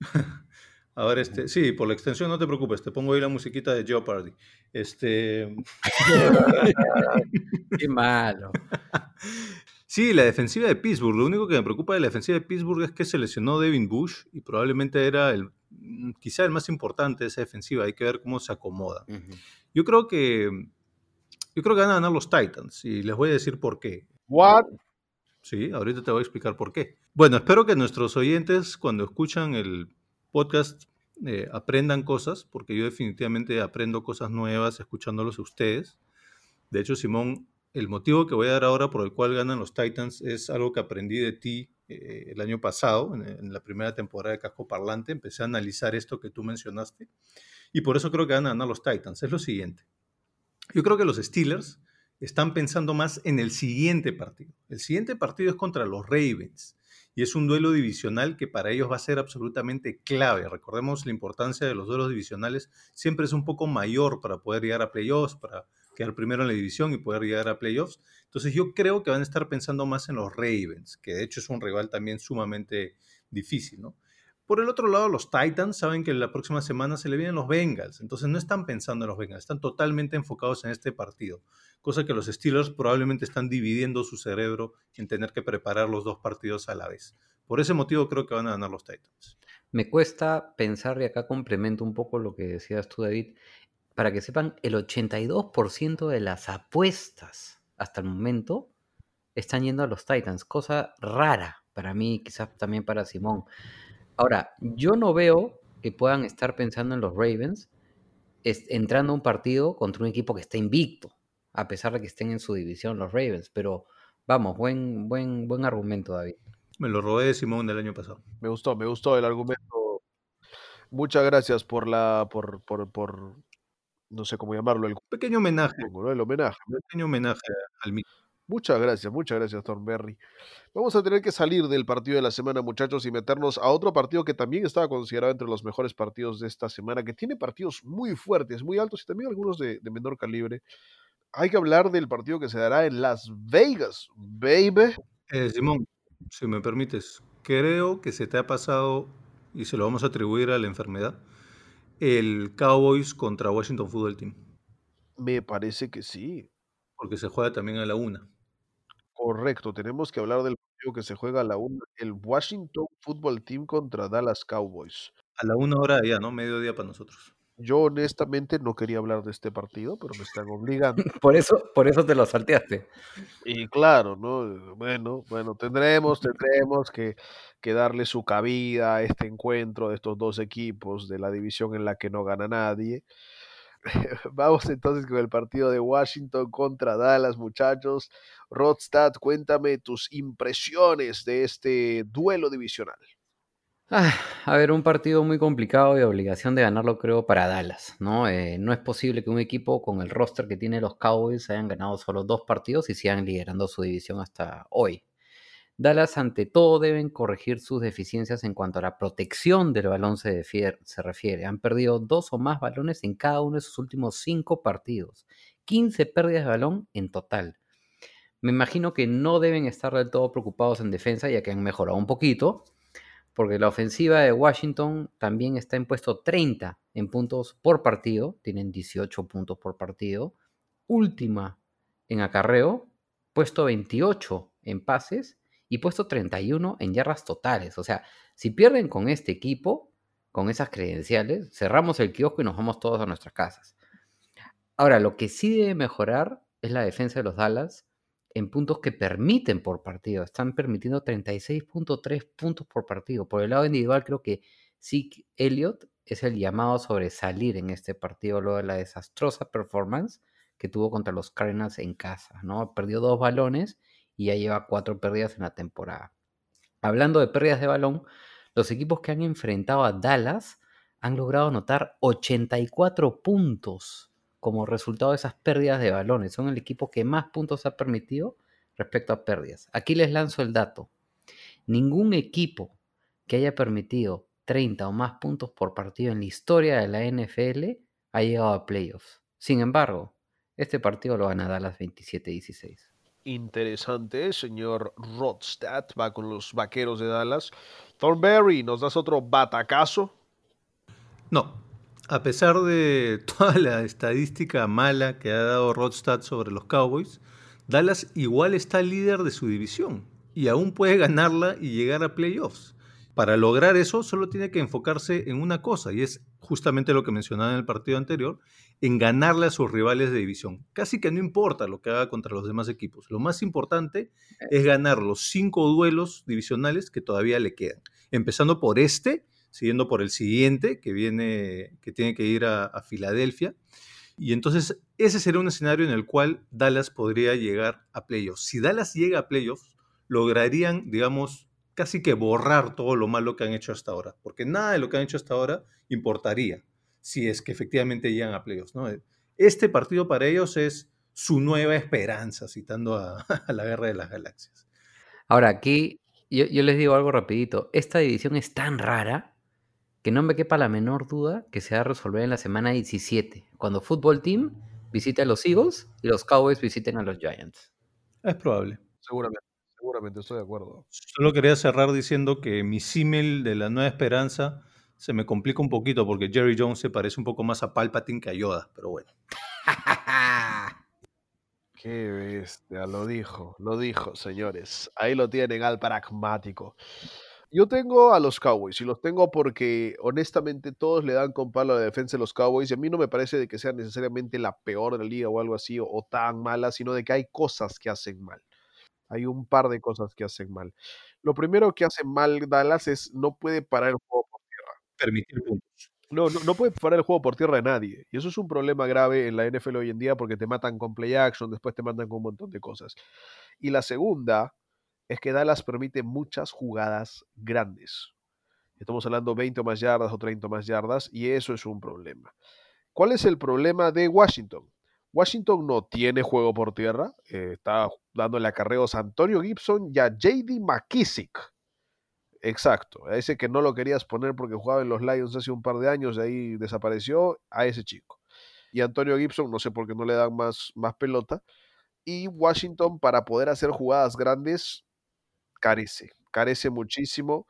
Speaker 2: [LAUGHS] ahora este, sí, por la extensión no te preocupes, te pongo ahí la musiquita de Jeopardy. Este, [LAUGHS]
Speaker 3: Qué malo. [LAUGHS]
Speaker 2: Sí, la defensiva de Pittsburgh. Lo único que me preocupa de la defensiva de Pittsburgh es que se lesionó Devin Bush y probablemente era el, mm, quizá el más importante de esa defensiva. Hay que ver cómo se acomoda. Yo creo que yo creo que van a ganar los Titans y les voy a decir por qué.
Speaker 1: What?
Speaker 2: Sí, ahorita te voy a explicar por qué. Bueno, espero que nuestros oyentes cuando escuchan el podcast eh, aprendan cosas, porque yo definitivamente aprendo cosas nuevas escuchándolos a ustedes. De hecho, Simón, el motivo que voy a dar ahora por el cual ganan los Titans es algo que aprendí de ti eh, el año pasado, en, en la primera temporada de Casco Parlante. Empecé a analizar esto que tú mencionaste y por eso creo que van a los Titans. Es lo siguiente. Yo creo que los Steelers están pensando más en el siguiente partido. El siguiente partido es contra los Ravens y es un duelo divisional que para ellos va a ser absolutamente clave. Recordemos la importancia de los duelos divisionales, siempre es un poco mayor para poder llegar a playoffs, para quedar primero en la división y poder llegar a playoffs. Entonces yo creo que van a estar pensando más en los Ravens, que de hecho es un rival también sumamente difícil, ¿no? Por el otro lado, los Titans saben que la próxima semana se le vienen los Bengals, entonces no están pensando en los Bengals, están totalmente enfocados en este partido, cosa que los Steelers probablemente están dividiendo su cerebro en tener que preparar los dos partidos a la vez. Por ese motivo creo que van a ganar los Titans.
Speaker 3: Me cuesta pensar, y acá complemento un poco lo que decías tú, David, para que sepan, el 82% de las apuestas hasta el momento están yendo a los Titans, cosa rara para mí, quizás también para Simón. Ahora, yo no veo que puedan estar pensando en los Ravens es- entrando a un partido contra un equipo que está invicto, a pesar de que estén en su división los Ravens, pero vamos, buen, buen, buen argumento, David.
Speaker 2: Me lo robé de Simón del año pasado.
Speaker 1: Me gustó, me gustó el argumento. Muchas gracias por la, por, por, por, no sé cómo llamarlo, el,
Speaker 2: Pequeño homenaje,
Speaker 1: ¿no? el homenaje.
Speaker 2: pequeño homenaje al mito.
Speaker 1: Muchas gracias, muchas gracias, Thornberry. Vamos a tener que salir del partido de la semana, muchachos, y meternos a otro partido que también estaba considerado entre los mejores partidos de esta semana, que tiene partidos muy fuertes, muy altos y también algunos de, de menor calibre. Hay que hablar del partido que se dará en Las Vegas, baby.
Speaker 2: Eh, Simón, si me permites, creo que se te ha pasado, y se lo vamos a atribuir a la enfermedad, el Cowboys contra Washington Football Team,
Speaker 1: Me parece que sí.
Speaker 2: porque se juega también a la una.
Speaker 1: Correcto, tenemos que hablar del partido que se juega a la una, el Washington Football Team contra Dallas Cowboys.
Speaker 2: A la una hora ya, ¿no? Mediodía para nosotros.
Speaker 1: Yo honestamente no quería hablar de este partido, pero me están obligando. [LAUGHS]
Speaker 3: Por eso, por eso te lo salteaste.
Speaker 1: Y claro, ¿no? Bueno, bueno, tendremos, tendremos que, que darle su cabida a este encuentro de estos dos equipos de la división en la que no gana nadie. [LAUGHS] Vamos entonces con el partido de Washington contra Dallas, muchachos. Rodstad, cuéntame tus impresiones de este duelo divisional.
Speaker 3: Ah, a ver, un partido muy complicado y obligación de ganarlo creo para Dallas, ¿no? Eh, no es posible que un equipo con el roster que tiene los Cowboys hayan ganado solo dos partidos y sigan liderando su división hasta hoy. Dallas ante todo deben corregir sus deficiencias en cuanto a la protección del balón se, se refiere. Han perdido dos o más balones en cada uno de sus últimos cinco partidos. 15 pérdidas de balón en total. Me imagino que no deben estar del todo preocupados en defensa ya que han mejorado un poquito porque la ofensiva de Washington también está en puesto 30 en puntos por partido, tienen 18 puntos por partido. Última en acarreo, puesto 28 en pases y puesto 31 en yardas totales. O sea, si pierden con este equipo, con esas credenciales, cerramos el kiosco y nos vamos todos a nuestras casas. Ahora, lo que sí debe mejorar es la defensa de los Dallas en puntos que permiten por partido. Están permitiendo 36.3 puntos por partido. Por el lado individual, creo que Zeke Elliott es el llamado a sobresalir en este partido luego de la desastrosa performance que tuvo contra los Cardinals en casa. ¿no? Perdió dos balones y ya lleva cuatro pérdidas en la temporada. Hablando de pérdidas de balón, los equipos que han enfrentado a Dallas han logrado anotar 84 puntos como resultado de esas pérdidas de balones. Son el equipo que más puntos ha permitido respecto a pérdidas. Aquí les lanzo el dato. Ningún equipo que haya permitido 30 o más puntos por partido en la historia de la NFL ha llegado a playoffs. Sin embargo, este partido lo van a Dallas 27-16.
Speaker 1: Interesante, señor Rodstad va con los vaqueros de Dallas. Thornberry, ¿nos das otro batacazo?
Speaker 2: No, a pesar de [LAUGHS] toda la estadística mala que ha dado Rodstad sobre los Cowboys, Dallas igual está líder de su división y aún puede ganarla y llegar a playoffs. Para lograr eso solo tiene que enfocarse en una cosa y es justamente lo que mencionaba en el partido anterior, en ganarle a sus rivales de división. Casi que no importa lo que haga contra los demás equipos. Lo más importante es ganar los cinco duelos divisionales que todavía le quedan. Empezando por este, siguiendo por el siguiente, que viene, que tiene que ir a, Filadelfia. Y entonces ese sería un escenario en el cual Dallas podría llegar a playoffs. Si Dallas llega a playoffs, lograrían, digamos, casi que borrar todo lo malo que han hecho hasta ahora, porque nada de lo que han hecho hasta ahora importaría si es que efectivamente llegan a playoffs. ¿no? Este partido para ellos es su nueva esperanza, citando a, [LAUGHS] a la Guerra de las Galaxias.
Speaker 3: Ahora, aquí yo, yo les digo algo rapidito. Esta división es tan rara que no me quepa la menor duda que se va a resolver en la semana 17, cuando Football Team visite a los Eagles y los Cowboys visiten a los Giants.
Speaker 2: Es probable.
Speaker 1: Seguramente, seguramente, estoy de acuerdo.
Speaker 2: Solo quería cerrar diciendo que mi símil de la nueva esperanza se me complica un poquito porque Jerry Jones se parece un poco más a Palpatine que a Yoda, pero bueno. [LAUGHS]
Speaker 1: Qué bestia, lo dijo, lo dijo, señores. Ahí lo tienen al pragmático. Yo tengo a los Cowboys y los tengo porque honestamente todos le dan con palo a la defensa de los Cowboys y a mí no me parece de que sea necesariamente la peor de la liga o algo así o, o tan mala, sino de que hay cosas que hacen mal. Hay un par de cosas que hacen mal. Lo primero que hace mal Dallas es no puede parar el juego por tierra.
Speaker 2: Permitir puntos.
Speaker 1: No, no, no puede parar el juego por tierra de nadie. Y eso es un problema grave en la NFL hoy en día porque te matan con play action, después te matan con un montón de cosas. Y la segunda es que Dallas permite muchas jugadas grandes. Estamos hablando 20 o más yardas o 30 o más yardas y eso es un problema. ¿Cuál es el problema de Washington? Washington no tiene juego por tierra, eh, está dándole acarreos a Antonio Gibson y a JD McKissick. Exacto, a ese que no lo querías poner porque jugaba en los Lions hace un par de años, de ahí desapareció, a ese chico. Y Antonio Gibson, no sé por qué no le dan más, más pelota. Y Washington, para poder hacer jugadas grandes, carece, carece muchísimo.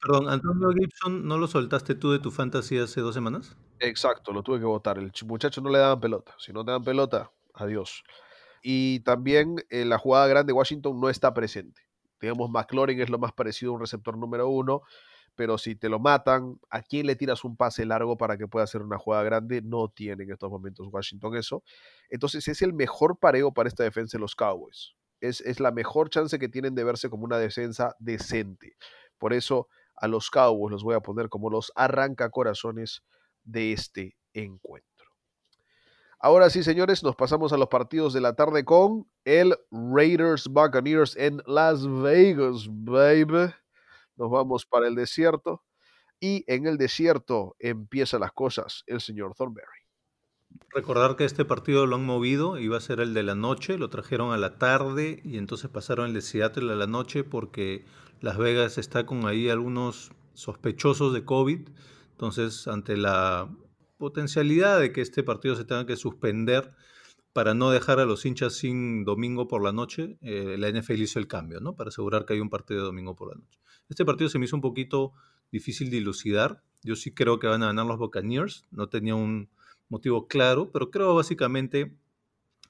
Speaker 2: Perdón, Antonio Gibson, ¿no lo soltaste tú de tu fantasy hace dos semanas?
Speaker 1: Exacto, lo tuve que votar. El ch- muchacho no le daban pelota. Si no te dan pelota, adiós. Y también eh, la jugada grande de Washington no está presente. Digamos, McLaurin es lo más parecido a un receptor número uno, pero si te lo matan, ¿a quién le tiras un pase largo para que pueda hacer una jugada grande? No tiene en estos momentos Washington eso. Entonces es el mejor pareo para esta defensa de los Cowboys. Es, es la mejor chance que tienen de verse como una defensa decente. Por eso a los Cowboys los voy a poner como los arrancacorazones de este encuentro. Ahora sí, señores, nos pasamos a los partidos de la tarde con el Raiders Buccaneers en Las Vegas, baby. Nos vamos para el desierto. Y en el desierto empiezan las cosas el señor Thornberry.
Speaker 2: Recordar que este partido lo han movido, iba a ser el de la noche, lo trajeron a la tarde y entonces pasaron el de Seattle a la noche porque Las Vegas está con ahí algunos sospechosos de COVID. Entonces, ante la potencialidad de que este partido se tenga que suspender para no dejar a los hinchas sin domingo por la noche, eh, la NFL hizo el cambio, ¿no? Para asegurar que hay un partido de domingo por la noche. Este partido se me hizo un poquito difícil de dilucidar. Yo sí creo que van a ganar los Buccaneers. No tenía un motivo claro, pero creo básicamente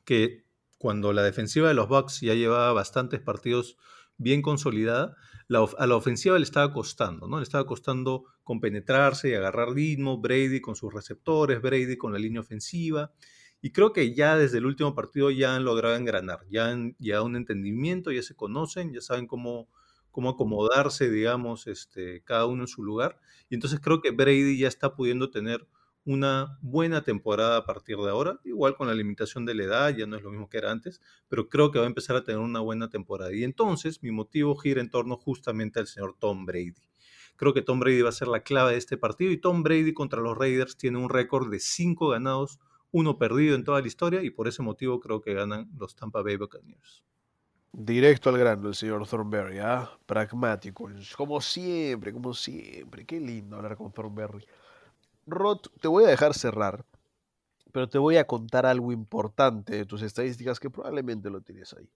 Speaker 2: que cuando la defensiva de los Bucks ya llevaba bastantes partidos bien consolidada, a la ofensiva le estaba costando, ¿no? Le estaba costando compenetrarse y agarrar ritmo, Brady con sus receptores, Brady con la línea ofensiva. Y creo que ya desde el último partido ya han logrado engranar, ya han llegado a un entendimiento, ya se conocen, ya saben cómo, cómo acomodarse, digamos, este, cada uno en su lugar. Y entonces creo que Brady ya está pudiendo tener una buena temporada a partir de ahora, igual con la limitación de la edad, ya no es lo mismo que era antes, pero creo que va a empezar a tener una buena temporada. Y entonces mi motivo gira en torno justamente al señor Tom Brady. Creo que Tom Brady va a ser la clave de este partido y Tom Brady contra los Raiders tiene un récord de 5 ganados, uno perdido en toda la historia y por ese motivo creo que ganan los Tampa Bay Buccaneers.
Speaker 1: Directo al grano, el señor Thornberry, ¿ah? Pragmático, como siempre, como siempre. Qué lindo hablar con Thornberry. Rod, te voy a dejar cerrar, pero te voy a contar algo importante de tus estadísticas que probablemente lo tienes ahí.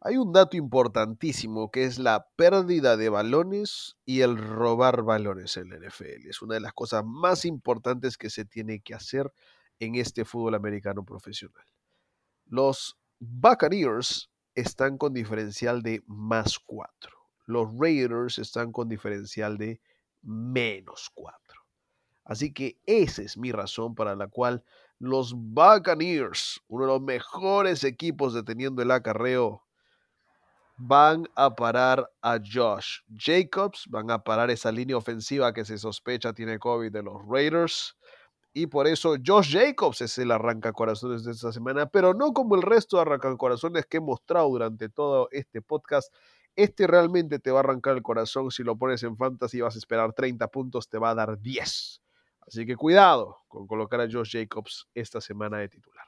Speaker 1: Hay un dato importantísimo que es la pérdida de balones y el robar balones en la NFL. Es una de las cosas más importantes que se tiene que hacer en este fútbol americano profesional. Los Buccaneers están con diferencial de más 4. Los Raiders están con diferencial de menos 4. Así que esa es mi razón para la cual los Buccaneers, uno de los mejores equipos deteniendo el acarreo, van a parar a Josh Jacobs, van a parar esa línea ofensiva que se sospecha tiene COVID de los Raiders. Y por eso Josh Jacobs es el arrancacorazones de esta semana, pero no como el resto de arrancacorazones que he mostrado durante todo este podcast. Este realmente te va a arrancar el corazón. Si lo pones en fantasy vas a esperar 30 puntos, te va a dar 10. Así que cuidado con colocar a Josh Jacobs esta semana de titular.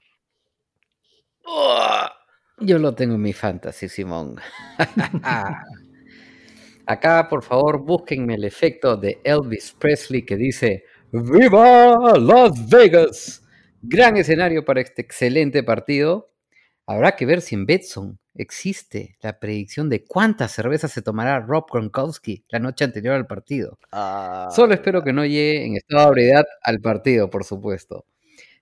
Speaker 3: Yo lo tengo en mi fantasy, Simón. [LAUGHS] Acá, por favor, búsquenme el efecto de Elvis Presley que dice ¡Viva Las Vegas! Gran escenario para este excelente partido. Habrá que ver si en Betson existe la predicción de cuántas cervezas se tomará Rob Gronkowski la noche anterior al partido. Solo espero que no llegue en estado de ebriedad al partido, por supuesto.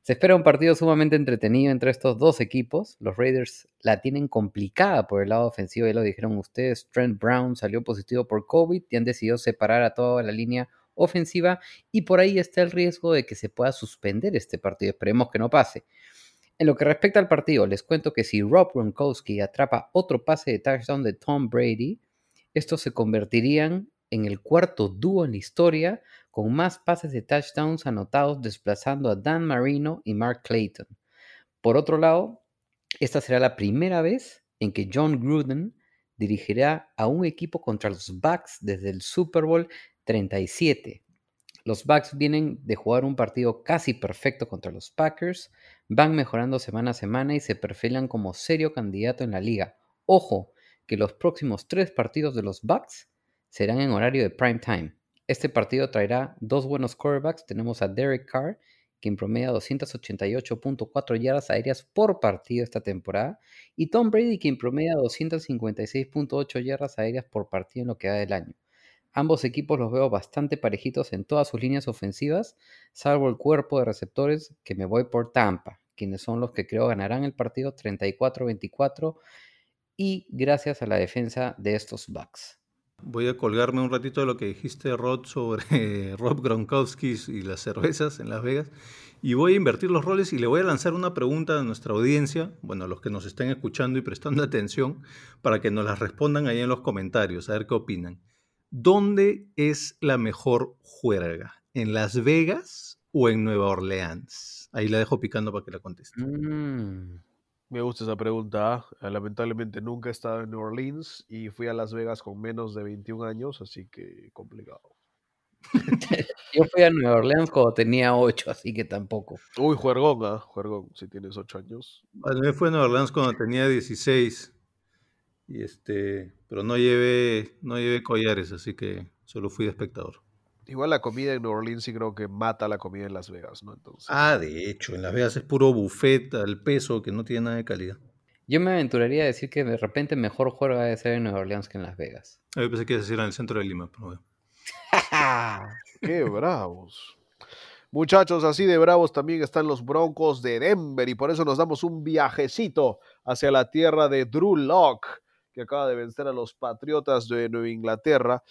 Speaker 3: Se espera un partido sumamente entretenido entre estos dos equipos. Los Raiders la tienen complicada por el lado ofensivo, ya lo dijeron ustedes. Trent Brown salió positivo por COVID y han decidido separar a toda la línea ofensiva y por ahí está el riesgo de que se pueda suspender este partido. Esperemos que no pase. En lo que respecta al partido, les cuento que si Rob Gronkowski atrapa otro pase de touchdown de Tom Brady, estos se convertirían en el cuarto dúo en la historia con más pases de touchdowns anotados desplazando a Dan Marino y Mark Clayton. Por otro lado, esta será la primera vez en que John Gruden dirigirá a un equipo contra los Bucks desde el Super Bowl 37. Los Bucks vienen de jugar un partido casi perfecto contra los Packers, van mejorando semana a semana y se perfilan como serio candidato en la liga. Ojo, que los próximos tres partidos de los Bucks serán en horario de prime time. Este partido traerá dos buenos quarterbacks. Tenemos a Derek Carr, quien promedia 288.4 yardas aéreas por partido esta temporada, y Tom Brady, quien promedia 256.8 yardas aéreas por partido en lo que va del año. Ambos equipos los veo bastante parejitos en todas sus líneas ofensivas, salvo el cuerpo de receptores que me voy por Tampa, quienes son los que creo ganarán el partido 34-24 y gracias a la defensa de estos Bucks.
Speaker 2: Voy a colgarme un ratito de lo que dijiste, Rod, sobre [LAUGHS] Rob Gronkowski y las cervezas en Las Vegas. Y voy a invertir los roles y le voy a lanzar una pregunta a nuestra audiencia, bueno, a los que nos estén escuchando y prestando [LAUGHS] atención, para que nos las respondan ahí en los comentarios, a ver qué opinan. ¿Dónde es la mejor juerga? ¿En Las Vegas o en Nueva Orleans? Ahí la dejo picando para que la conteste.
Speaker 3: Mm.
Speaker 1: Me gusta esa pregunta. ¿ah? Lamentablemente nunca he estado en New Orleans y fui a Las Vegas con menos de 21 años, así que complicado. [LAUGHS]
Speaker 3: Yo fui a Nueva Orleans cuando tenía 8, así que tampoco.
Speaker 1: Uy, juergón, ¿ah? Juergón, si tienes 8 años.
Speaker 2: Bueno, me fui a Nueva Orleans cuando tenía 16. Y este, pero no llevé, no llevé collares, así que solo fui de espectador.
Speaker 1: Igual la comida en New Orleans sí creo que mata la comida en Las Vegas, ¿no? Entonces,
Speaker 2: Ah, de hecho, en Las Vegas es puro buffet al peso que no tiene nada de calidad.
Speaker 3: Yo me aventuraría a decir que de repente mejor juego debe ser en Nueva Orleans que en Las Vegas.
Speaker 2: A mí pensé que iba a decir en el centro de Lima, pero bueno. [LAUGHS]
Speaker 1: qué bravos. Muchachos, así de bravos también están los Broncos de Denver y por eso nos damos un viajecito hacia la tierra de Drew Locke, que acaba de vencer a los Patriotas de Nueva Inglaterra.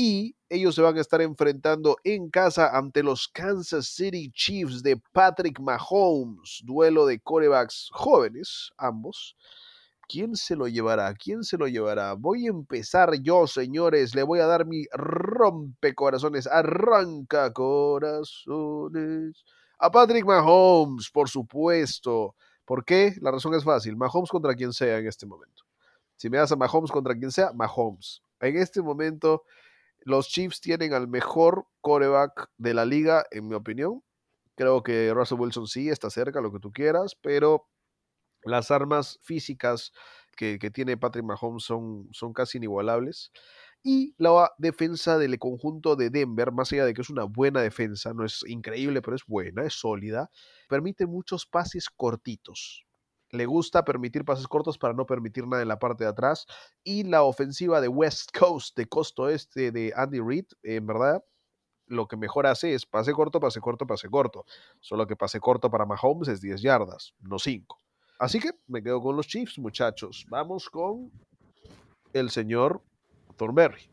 Speaker 1: Y ellos se van a estar enfrentando en casa ante los Kansas City Chiefs de Patrick Mahomes. Duelo de corebacks jóvenes, ambos. ¿Quién se lo llevará? ¿Quién se lo llevará? Voy a empezar yo, señores. Le voy a dar mi rompecorazones. Arranca corazones. A Patrick Mahomes, por supuesto. ¿Por qué? La razón es fácil. Mahomes contra quien sea en este momento. Si me das a Mahomes contra quien sea, Mahomes. En este momento, los Chiefs tienen al mejor coreback de la liga, en mi opinión. Creo que Russell Wilson sí está cerca, lo que tú quieras, pero las armas físicas que, que tiene Patrick Mahomes son, son casi inigualables. Y la defensa del conjunto de Denver, más allá de que es una buena defensa, no es increíble, pero es buena, es sólida, permite muchos pases cortitos. Le gusta permitir pases cortos para no permitir nada en la parte de atrás. Y la ofensiva de West Coast, de costo oeste de Andy Reid, en verdad, lo que mejor hace es pase corto, pase corto, pase corto. Solo que pase corto para Mahomes es 10 yardas, no 5. Así que me quedo con los Chiefs, muchachos. Vamos con el señor Thornberry.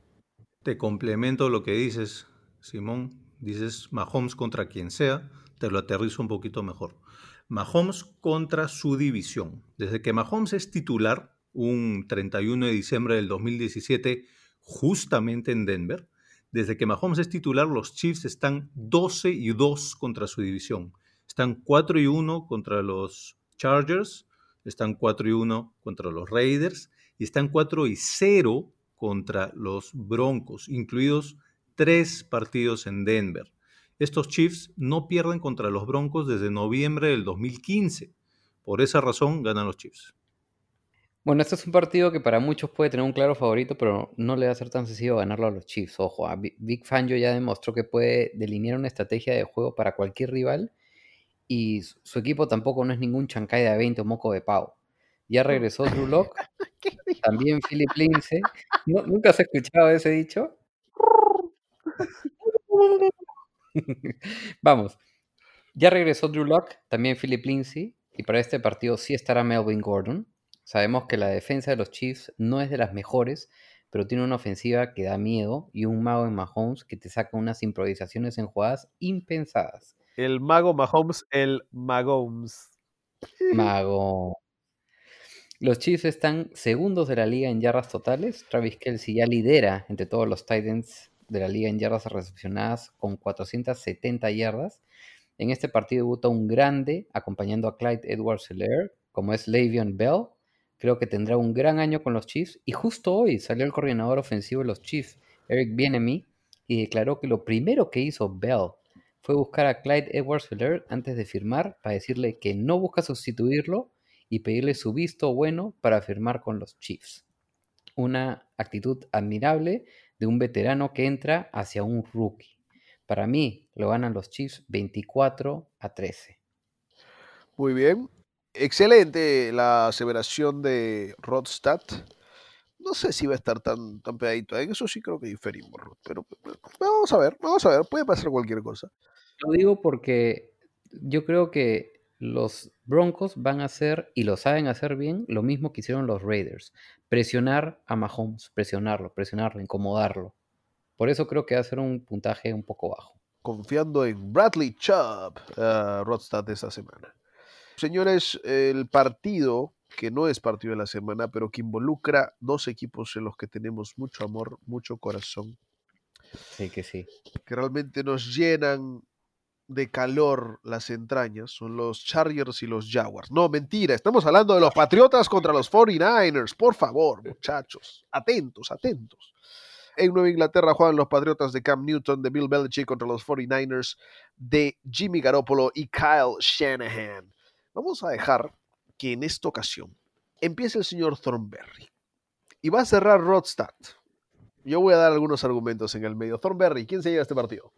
Speaker 2: Te complemento lo que dices, Simón. Dices Mahomes contra quien sea, te lo aterrizo un poquito mejor. Mahomes contra su división. Desde que Mahomes es titular, un 31 de diciembre del 2017, justamente en Denver, desde que Mahomes es titular, los Chiefs están 12 y 2 contra su división. Están 4 y 1 contra los Chargers, están 4 y 1 contra los Raiders y están 4 y 0 contra los Broncos, incluidos tres partidos en Denver. Estos Chiefs no pierden contra los Broncos desde noviembre del 2015. Por esa razón ganan los Chiefs.
Speaker 3: Bueno, este es un partido que para muchos puede tener un claro favorito, pero no le va a ser tan sencillo ganarlo a los Chiefs. Ojo, a Big Fangio ya demostró que puede delinear una estrategia de juego para cualquier rival y su equipo tampoco no es ningún chancay de 20 o moco de pavo. Ya regresó Drew Lock, [LAUGHS] también Philip Lindsay. ¿Nu- ¿Nunca has escuchado ese dicho? [LAUGHS] [LAUGHS] Vamos. Ya regresó Drew Lock, también Philip Lindsay, y para este partido sí estará Melvin Gordon. Sabemos que la defensa de los Chiefs no es de las mejores, pero tiene una ofensiva que da miedo y un mago en Mahomes que te saca unas improvisaciones en jugadas impensadas.
Speaker 1: El mago Mahomes, el Mahomes.
Speaker 3: Mago. Los Chiefs están segundos de la liga en yardas totales. Travis Kelsey ya lidera entre todos los Titans de la liga en yardas recepcionadas con 470 yardas. En este partido debuta un grande acompañando a Clyde edwards helaire como es Le'Veon Bell. Creo que tendrá un gran año con los Chiefs. Y justo hoy salió el coordinador ofensivo de los Chiefs, Eric Bieniemy, y declaró que lo primero que hizo Bell fue buscar a Clyde edwards helaire antes de firmar para decirle que no busca sustituirlo y pedirle su visto bueno para firmar con los Chiefs. Una actitud admirable de un veterano que entra hacia un rookie. Para mí lo ganan los Chiefs 24 a 13.
Speaker 1: Muy bien. Excelente la aseveración de Rodstad. No sé si va a estar tan, tan pegadito. En eso sí creo que diferimos, Rod, pero, pero vamos a ver, vamos a ver. Puede pasar cualquier cosa.
Speaker 3: Lo digo porque yo creo que los Broncos van a hacer, y lo saben hacer bien, lo mismo que hicieron los Raiders. Presionar a Mahomes, presionarlo, presionarlo, incomodarlo. Por eso creo que va a ser un puntaje un poco bajo.
Speaker 1: Confiando en Bradley Chubb, uh, Rodstad esta semana. Señores, el partido que no es partido de la semana, pero que involucra dos equipos en los que tenemos mucho amor, mucho corazón,
Speaker 3: Sí que sí.
Speaker 1: que realmente nos llenan de calor las entrañas, son los Chargers y los Jaguars. No, mentira, estamos hablando de los Patriotas contra los 49ers. Por favor, muchachos, atentos, atentos. En Nueva Inglaterra juegan los Patriotas de Cam Newton, de Bill Belichick contra los 49ers de Jimmy Garoppolo y Kyle Shanahan. Vamos a dejar que en esta ocasión empiece el señor Thornberry y va a cerrar Rodstad. Yo voy a dar algunos argumentos en el medio. Thornberry, ¿quién se lleva este partido?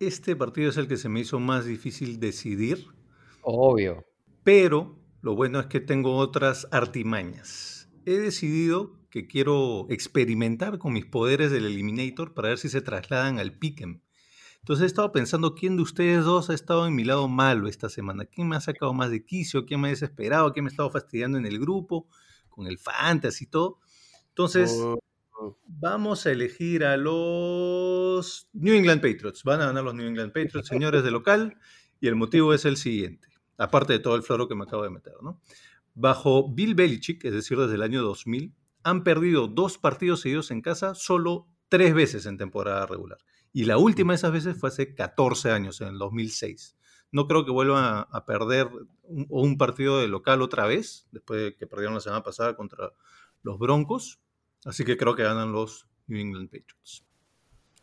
Speaker 2: Este partido es el que se me hizo más difícil decidir,
Speaker 3: Obvio.
Speaker 2: pero lo bueno es que tengo otras artimañas. He decidido que quiero experimentar con mis poderes del Eliminator para ver si se trasladan al Pick'em. Entonces he estado pensando quién de ustedes dos ha estado en mi lado malo esta semana. ¿Quién me ha sacado más de quicio? ¿Quién me ha desesperado? ¿Quién me ha estado fastidiando en el grupo? con el fantasy y todo. Entonces,
Speaker 1: Oh,
Speaker 2: vamos a elegir a los New England Patriots. Van a ganar los New England Patriots, señores de local, y el motivo es el siguiente, aparte de todo el floro que me acabo de meter, ¿no? Bajo Bill Belichick, es decir, desde el año 2000, han perdido dos partidos seguidos en casa solo tres veces en temporada regular. Y la última de esas veces fue hace 14 años, en el 2006. No creo que vuelvan a, perder un partido de local otra vez, después de que perdieron la semana pasada contra los Broncos. Así que creo que ganan los New England Patriots.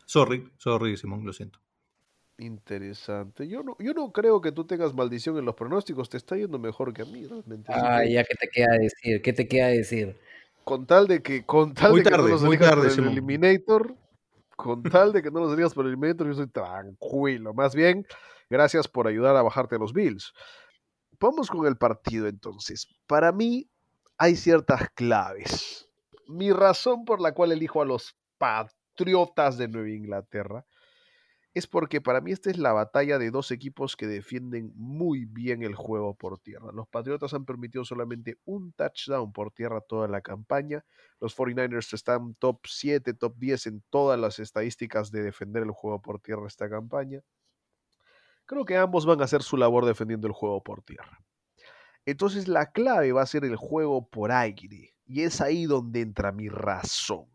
Speaker 2: Sorry, sorry, Simón, lo siento.
Speaker 1: Interesante. Yo no, yo no creo que tú tengas maldición en los pronósticos. Te está yendo mejor que a mí, realmente.
Speaker 3: Ah,
Speaker 1: que,
Speaker 3: ya, ¿qué te queda decir? ¿Qué te queda decir?
Speaker 1: Con tal de que, con tal
Speaker 2: Muy
Speaker 1: de que
Speaker 2: tarde,
Speaker 1: no los
Speaker 2: muy tarde,
Speaker 1: por el. Eliminator, con tal de que no los elijas por el Eliminator, yo soy tranquilo. Más bien, gracias por ayudar a bajarte a los Bills. Vamos con el partido entonces. Para mí hay ciertas claves. Mi razón por la cual elijo a los Patriotas de Nueva Inglaterra es porque para mí esta es la batalla de dos equipos que defienden muy bien el juego por tierra. Los Patriotas han permitido solamente un touchdown por tierra toda la campaña. Los 49ers están top 7, top 10 en todas las estadísticas de defender el juego por tierra esta campaña. Creo que ambos van a hacer su labor defendiendo el juego por tierra. Entonces la clave va a ser el juego por aire. Y es ahí donde entra mi razón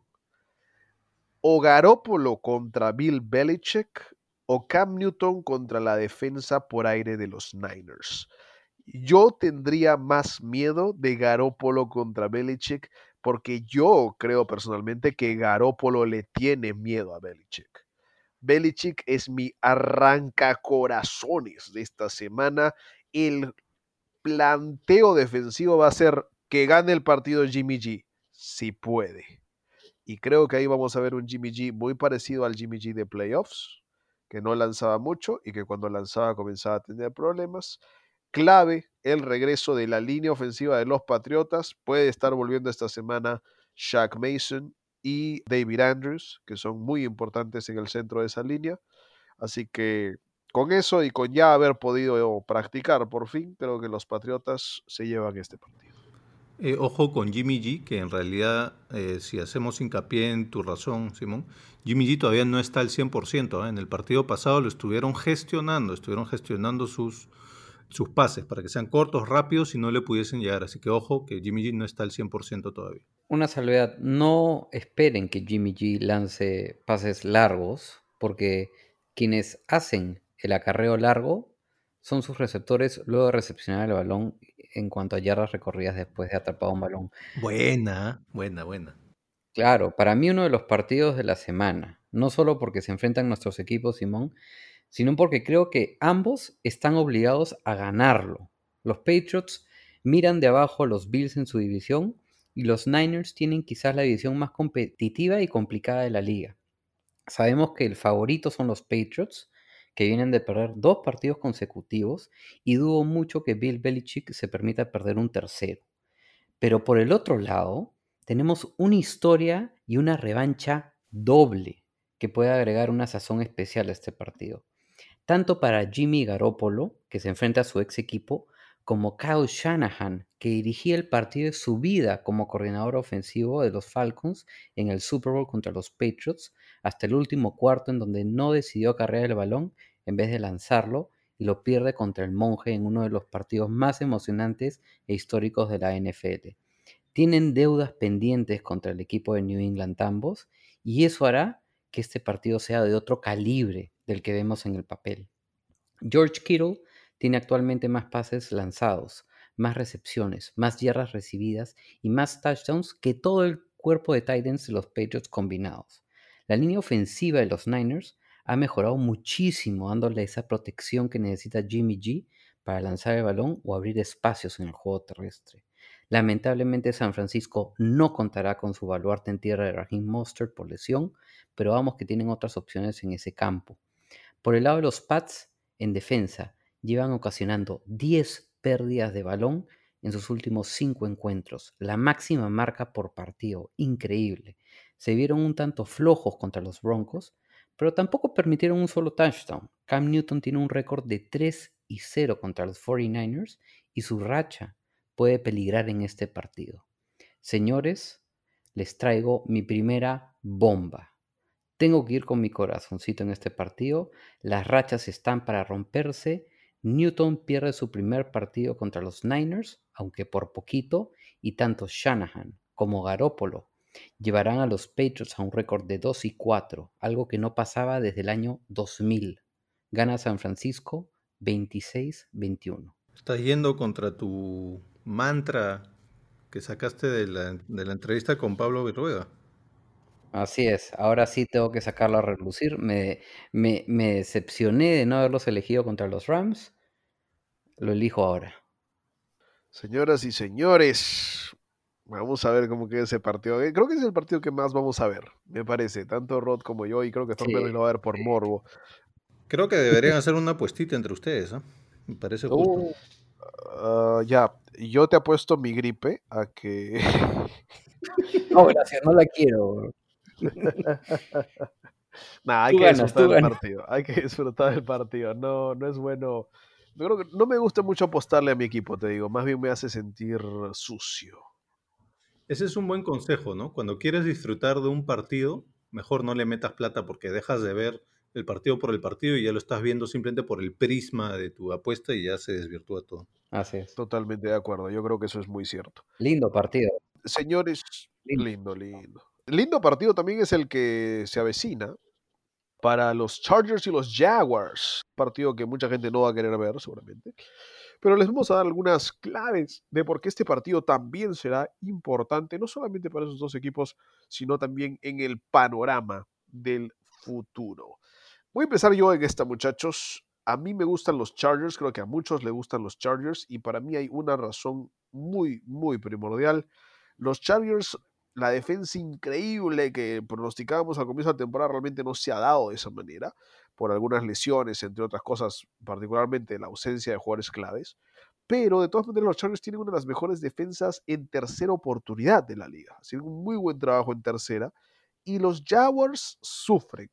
Speaker 1: o Garópolo contra Bill Belichick o Cam Newton contra la defensa por aire de los Niners. Yo tendría más miedo de Garópolo contra Belichick porque yo creo personalmente que Garópolo le tiene miedo a Belichick. Belichick es mi arranca corazones de esta semana. El planteo defensivo va a ser que gane el partido Jimmy G, si puede. Y creo que ahí vamos a ver un Jimmy G muy parecido al Jimmy G de playoffs, que no lanzaba mucho y que cuando lanzaba comenzaba a tener problemas. Clave el regreso de la línea ofensiva de los Patriotas. Puede estar volviendo esta semana Shaq Mason y David Andrews, que son muy importantes en el centro de esa línea. Así que con eso y con ya haber podido practicar por fin, creo que los Patriotas se llevan este partido.
Speaker 2: Eh, ojo con Jimmy G, que en realidad, eh, si hacemos hincapié en tu razón, Simón, Jimmy G todavía no está al 100%. ¿eh? En el partido pasado lo estuvieron gestionando, estuvieron gestionando sus, sus pases para que sean cortos, rápidos y no le pudiesen llegar. Así que ojo que Jimmy G no está al 100% todavía.
Speaker 3: Una salvedad, no esperen que Jimmy G lance pases largos, porque quienes hacen el acarreo largo son sus receptores luego de recepcionar el balón en cuanto a yardas recorridas después de atrapado un balón.
Speaker 2: Buena, buena, buena.
Speaker 3: Claro, para mí uno de los partidos de la semana, no solo porque se enfrentan nuestros equipos, Simón, sino porque creo que ambos están obligados a ganarlo. Los Patriots miran de abajo a los Bills en su división y los Niners tienen quizás la división más competitiva y complicada de la liga. Sabemos que el favorito son los Patriots, que vienen de perder dos partidos consecutivos y dudo mucho que Bill Belichick se permita perder un tercero. Pero por el otro lado, tenemos una historia y una revancha doble que puede agregar una sazón especial a este partido. Tanto para Jimmy Garoppolo, que se enfrenta a su ex equipo, como Kyle Shanahan, que dirigía el partido de su vida como coordinador ofensivo de los Falcons en el Super Bowl contra los Patriots, hasta el último cuarto en donde no decidió cargar el balón en vez de lanzarlo y lo pierde contra el monje en uno de los partidos más emocionantes e históricos de la NFL. Tienen deudas pendientes contra el equipo de New England ambos y eso hará que este partido sea de otro calibre del que vemos en el papel. George Kittle tiene actualmente más pases lanzados, más recepciones, más yardas recibidas y más touchdowns que todo el cuerpo de Titans de los Patriots combinados. La línea ofensiva de los Niners ha mejorado muchísimo dándole esa protección que necesita Jimmy G para lanzar el balón o abrir espacios en el juego terrestre. Lamentablemente San Francisco no contará con su baluarte en tierra de Raheem Mostert por lesión, pero vamos que tienen otras opciones en ese campo. Por el lado de los Pats, en defensa, llevan ocasionando 10 pérdidas de balón en sus últimos 5 encuentros, la máxima marca por partido, increíble. Se vieron un tanto flojos contra los Broncos, pero tampoco permitieron un solo touchdown. Cam Newton tiene un récord de 3 y 0 contra los 49ers y su racha puede peligrar en este partido. Señores, les traigo mi primera bomba. Tengo que ir con mi corazoncito en este partido. Las rachas están para romperse. Newton pierde su primer partido contra los Niners, aunque por poquito, y tanto Shanahan como Garópolo llevarán a los Patriots a un récord de 2 y 4, algo que no pasaba desde el año 2000. Gana San Francisco 26-21.
Speaker 2: Estás yendo contra tu mantra que sacaste de la, de la entrevista con Pablo Berruega.
Speaker 3: Así es, ahora sí tengo que sacarlo a relucir. Me, me, me decepcioné de no haberlos elegido contra los Rams. Lo elijo ahora.
Speaker 1: Señoras y señores, vamos a ver cómo queda ese partido. Eh, Creo que es el partido que más vamos a ver, me parece. Tanto Rod como yo, y creo que
Speaker 3: Sí,
Speaker 1: Thornberry lo va a ver por
Speaker 3: sí.
Speaker 1: morbo.
Speaker 2: Creo que deberían hacer una apuestita entre ustedes, ¿ah? Me parece justo.
Speaker 3: Uh,
Speaker 1: Ah, ya, yo te apuesto mi gripe a que. [LAUGHS]
Speaker 3: no, gracias, no la quiero. [LAUGHS]
Speaker 1: Nah, hay
Speaker 3: Tú
Speaker 1: que
Speaker 3: ganas,
Speaker 1: disfrutar del
Speaker 3: ganas.
Speaker 1: partido. Hay que [LAUGHS] disfrutar del partido. No, no es bueno. Yo creo que no me gusta mucho apostarle a mi equipo, te digo. Más bien me hace sentir sucio.
Speaker 2: Ese es un buen consejo, ¿no? Cuando quieres disfrutar de un partido, mejor no le metas plata porque dejas de ver el partido por el partido y ya lo estás viendo simplemente por el prisma de tu apuesta y ya se desvirtúa todo.
Speaker 3: Así es.
Speaker 1: Totalmente de acuerdo. Yo creo que eso es muy cierto.
Speaker 3: Lindo partido.
Speaker 1: Señores,
Speaker 3: Lindo.
Speaker 1: lindo, lindo. Lindo partido también es el que se avecina para los Chargers y los Jaguars. Partido que mucha gente no va a querer ver, seguramente. Pero les vamos a dar algunas claves de por qué este partido también será importante, no solamente para esos dos equipos, sino también en el panorama del futuro. Voy a empezar yo en esta, muchachos. A mí me gustan los Chargers, creo que a muchos les gustan los Chargers, y para mí hay una razón muy, muy primordial. Los Chargers, la defensa increíble que pronosticábamos al comienzo de la temporada realmente no se ha dado de esa manera, por algunas lesiones, entre otras cosas, particularmente la ausencia de jugadores claves. Pero de todas maneras, los Chargers tienen una de las mejores defensas en tercera oportunidad de la liga. Hacen un muy buen trabajo en tercera. Y los Jaguars sufren.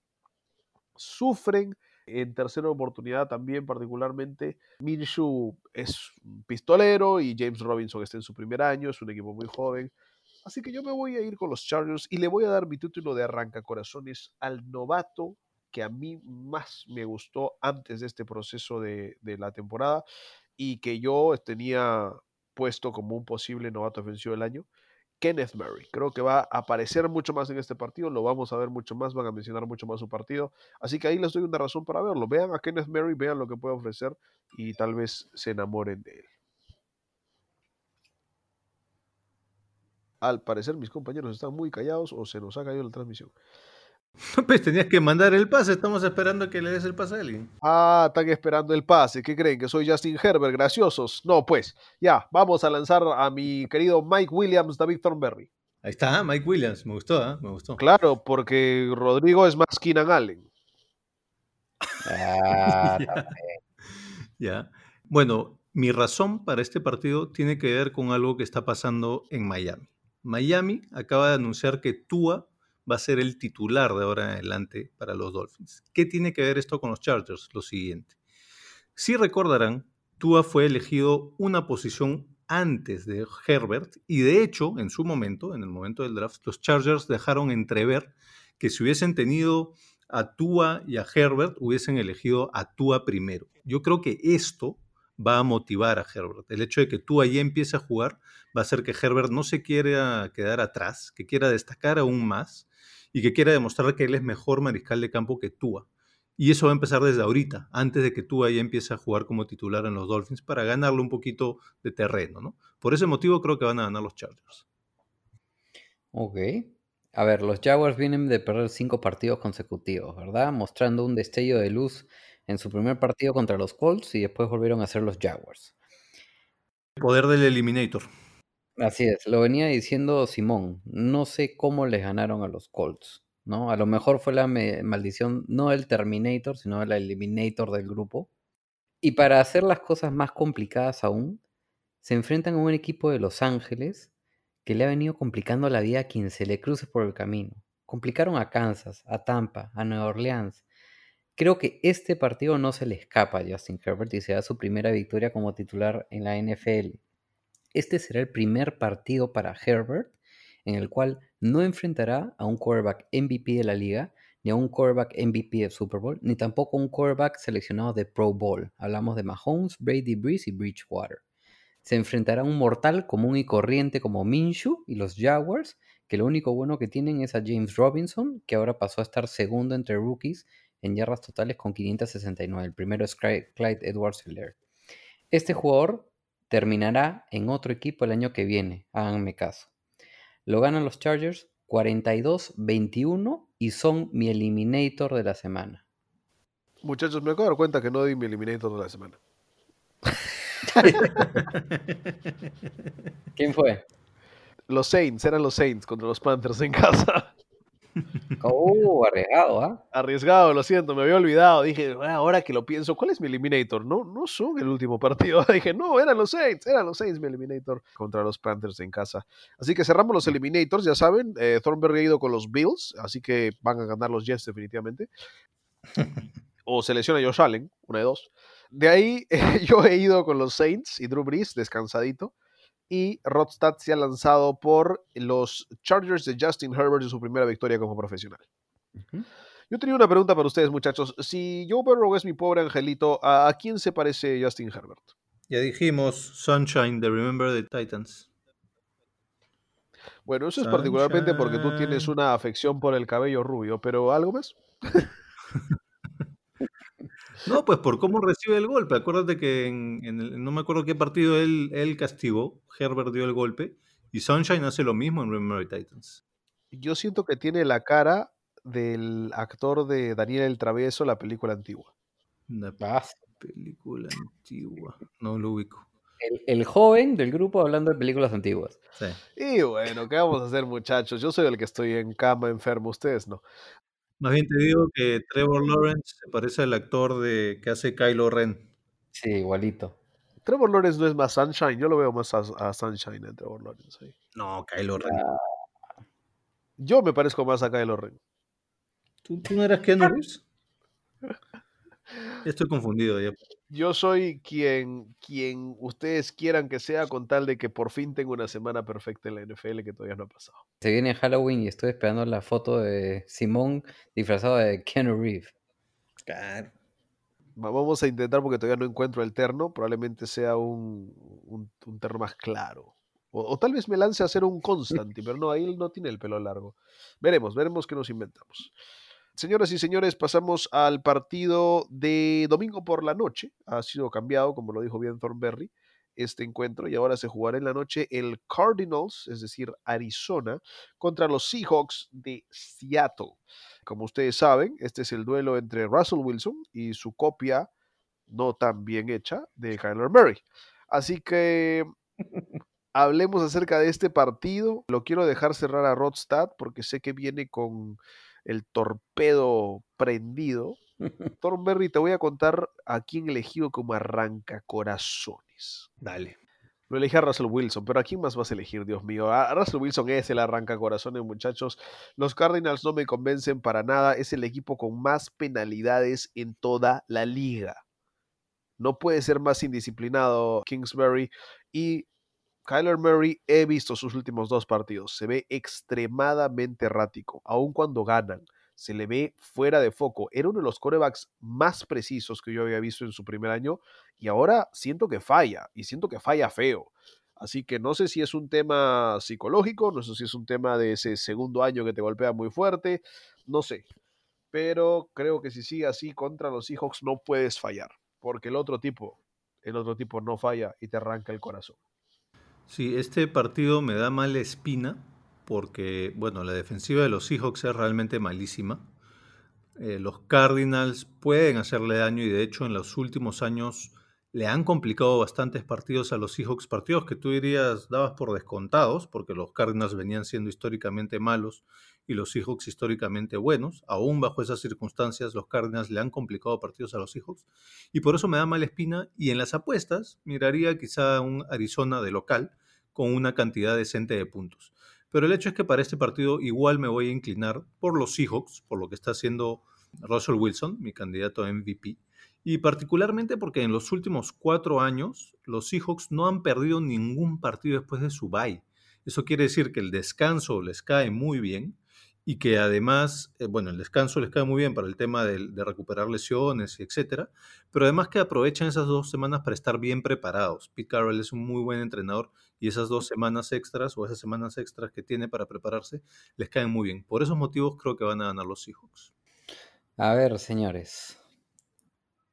Speaker 1: Sufren en tercera oportunidad también, particularmente. Minshew es pistolero y James Robinson está en su primer año, es un equipo muy joven. Así que yo me voy a ir con los Chargers y le voy a dar mi título de arrancacorazones al novato que a mí más me gustó antes de este proceso de, de la temporada y que yo tenía puesto como un posible novato ofensivo del año. Kenneth Murray. Creo que va a aparecer mucho más en este partido, lo vamos a ver mucho más, van a mencionar mucho más su partido. Así que ahí les doy una razón para verlo. Vean a Kenneth Murray, vean lo que puede ofrecer y tal vez se enamoren de él. Al parecer mis compañeros están muy callados o se nos ha caído la transmisión. [LAUGHS]
Speaker 2: Pues tenías que mandar el pase, estamos esperando que le des el pase a alguien.
Speaker 1: Ah, están esperando el pase. ¿Qué creen? ¿Que soy Justin Herbert? Graciosos. No, pues, ya, vamos a lanzar a mi querido Mike Williams, David Thornberry.
Speaker 2: Ahí está, Mike Williams, me gustó, ¿ah? me gustó.
Speaker 1: Claro, porque Rodrigo es más Keenan Allen.
Speaker 3: Ah, [LAUGHS]
Speaker 2: Ya. Ya. Bueno, mi razón para este partido tiene que ver con algo que está pasando en Miami. Miami acaba de anunciar que Tua va a ser el titular de ahora en adelante para los Dolphins. ¿Qué tiene que ver esto con los Chargers? Lo siguiente. Si recordarán, Tua fue elegido una posición antes de Herbert y de hecho, en su momento, en el momento del draft, los Chargers dejaron entrever que si hubiesen tenido a Tua y a Herbert, hubiesen elegido a Tua primero. Yo creo que esto va a motivar a Herbert. El hecho de que Tua ya empiece a jugar va a hacer que Herbert no se quiera quedar atrás, que quiera destacar aún más y que quiera demostrar que él es mejor mariscal de campo que Tua. Y eso va a empezar desde ahorita, antes de que Tua ya empiece a jugar como titular en los Dolphins para ganarle un poquito de terreno, ¿no? Por ese motivo creo que van a ganar los Chargers.
Speaker 3: Ok. A ver, los Jaguars vienen de perder cinco partidos consecutivos, ¿verdad? Mostrando un destello de luz en su primer partido contra los Colts y después volvieron a ser los Jaguars.
Speaker 2: El poder del Eliminator.
Speaker 3: Así es, lo venía diciendo Simón. No sé cómo les ganaron a los Colts, ¿no? A lo mejor fue la maldición no del Terminator, sino del Eliminator del grupo. Y para hacer las cosas más complicadas aún, se enfrentan a un equipo de Los Ángeles que le ha venido complicando la vida a quien se le cruce por el camino. Complicaron a Kansas, a Tampa, a Nueva Orleans. Creo que este partido no se le escapa a Justin Herbert y será su primera victoria como titular en la NFL. Este será el primer partido para Herbert en el cual no enfrentará a un quarterback MVP de la liga, ni a un quarterback MVP de Super Bowl, ni tampoco a un quarterback seleccionado de Pro Bowl. Hablamos de Mahomes, Brady Breeze y Bridgewater. Se enfrentará a un mortal común y corriente como Minshew y los Jaguars, que lo único bueno que tienen es a James Robinson, que ahora pasó a estar segundo entre rookies en yardas totales con 569. El primero es Clyde Edwards Helaire. Este jugador terminará en otro equipo el año que viene, háganme caso. Lo ganan los Chargers 42-21 y son mi eliminator de la semana.
Speaker 1: Muchachos, me acabo de dar cuenta que no di mi eliminator de la semana. [LAUGHS]
Speaker 3: ¿Quién fue?
Speaker 1: Los Saints, eran los Saints contra los Panthers en casa.
Speaker 3: Uh, arriesgado, ¿ah?
Speaker 1: Arriesgado, lo siento, me había olvidado. Dije, "Ah, ahora que lo pienso, ¿cuál es mi eliminator? No, no son el último partido. [LAUGHS] Dije, no, eran los Saints, eran los Saints mi eliminator contra los Panthers en casa. Así que cerramos los eliminators, ya saben. Eh, Thornberry ha ido con los Bills, así que van a ganar los Jets definitivamente. [LAUGHS] o selecciona Josh Allen, una de dos. De ahí [LAUGHS] yo he ido con los Saints y Drew Brees, descansadito. Y Rodstad se ha lanzado por los Chargers de Justin Herbert en su primera victoria como profesional. Yo tenía una pregunta para ustedes, muchachos. Si Joe Burrow es mi pobre angelito, ¿a, quién se parece Justin Herbert?
Speaker 2: Ya dijimos Sunshine de Remember the Titans.
Speaker 1: Bueno, eso es particularmente porque tú tienes una afección por el cabello rubio, pero ¿algo más? [LAUGHS]
Speaker 2: No, pues por cómo recibe el golpe. Acuérdate que en, en el- no me acuerdo qué partido él, él castigó. Herbert dio el golpe. Y Sunshine hace lo mismo en Remember Titans.
Speaker 1: Yo siento que tiene la cara del actor de Daniel el Travieso, la película antigua.
Speaker 2: Una película antigua. No lo ubico.
Speaker 3: El, el joven del grupo hablando de películas antiguas.
Speaker 2: Sí.
Speaker 1: Y bueno, ¿qué vamos a hacer, muchachos? Yo soy el que estoy en cama enfermo, ustedes no.
Speaker 2: Más bien te digo que Trevor Lawrence se parece al actor de que hace Kylo Ren.
Speaker 3: Sí, igualito.
Speaker 1: Trevor Lawrence no es más Sunshine, yo lo veo más a, a Sunshine en Trevor Lawrence. ahí.
Speaker 2: No, Kylo Ren.
Speaker 1: Yo me parezco más a Kylo Ren.
Speaker 2: ¿Tú, tú no eras Keanu Reeves? Estoy confundido ya.
Speaker 1: Yo soy quien, quien ustedes quieran que sea con tal de que por fin tenga una semana perfecta en la NFL que todavía no ha pasado.
Speaker 3: Se viene Halloween y estoy esperando la foto de Simón disfrazado de Keanu Reeves.
Speaker 2: Claro.
Speaker 1: Va- Vamos a intentar porque todavía no encuentro el terno. Probablemente sea un, un, un terno más claro. O, o tal vez me lance a hacer un [LAUGHS] Constantine, pero no, ahí él no tiene el pelo largo. Veremos, veremos qué nos inventamos. Señoras y señores, pasamos al partido de domingo por la noche. Ha sido cambiado, como lo dijo bien Thornberry, este encuentro y ahora se jugará en la noche el Cardinals, es decir, Arizona, contra los Seahawks de Seattle. Como ustedes saben, este es el duelo entre Russell Wilson y su copia no tan bien hecha de Kyler Murray. Así que [LAUGHS] hablemos acerca de este partido. Lo quiero dejar cerrar a Rodstad porque sé que viene con el torpedo prendido. [LAUGHS] Thornberry, te voy a contar a quién elegido como arrancacorazones.
Speaker 2: Dale.
Speaker 1: Lo elegí a Russell Wilson, pero ¿a quién más vas a elegir, Dios mío? A Russell Wilson es el arrancacorazones, muchachos. Los Cardinals no me convencen para nada. Es el equipo con más penalidades en toda la liga. No puede ser más indisciplinado Kingsbury. Y Kyler Murray, he visto sus últimos dos partidos. Se ve extremadamente errático, aun cuando ganan. Se le ve fuera de foco. Era uno de los corebacks más precisos que yo había visto en su primer año y ahora siento que falla y siento que falla feo. Así que no sé si es un tema psicológico, no sé si es un tema de ese segundo año que te golpea muy fuerte, no sé. Pero creo que si sigue así contra los Seahawks no puedes fallar, porque el otro tipo, el otro tipo no falla y te arranca el corazón.
Speaker 2: Sí, este partido me da mala espina porque, bueno, la defensiva de los Seahawks es realmente malísima. Eh, los Cardinals pueden hacerle daño y de hecho en los últimos años le han complicado bastantes partidos a los Seahawks, partidos que tú dirías dabas por descontados, porque los Cardinals venían siendo históricamente malos y los Seahawks históricamente buenos. Aún bajo esas circunstancias, los Cardinals le han complicado partidos a los Seahawks y por eso me da mala espina. Y en las apuestas, miraría quizá un Arizona de local con una cantidad decente de puntos. Pero el hecho es que para este partido igual me voy a inclinar por los Seahawks, por lo que está haciendo Russell Wilson, mi candidato a MVP. Y particularmente porque en los últimos cuatro años los Seahawks no han perdido ningún partido después de su bye. Eso quiere decir que el descanso les cae muy bien y que además, eh, bueno, el descanso les cae muy bien para el tema de, de recuperar lesiones, etcétera, pero además que aprovechan esas dos semanas para estar bien preparados. Pete Carroll es un muy buen entrenador y esas dos semanas extras o esas semanas extras que tiene para prepararse les caen muy bien. Por esos motivos creo que van a ganar los Seahawks.
Speaker 3: A ver, señores.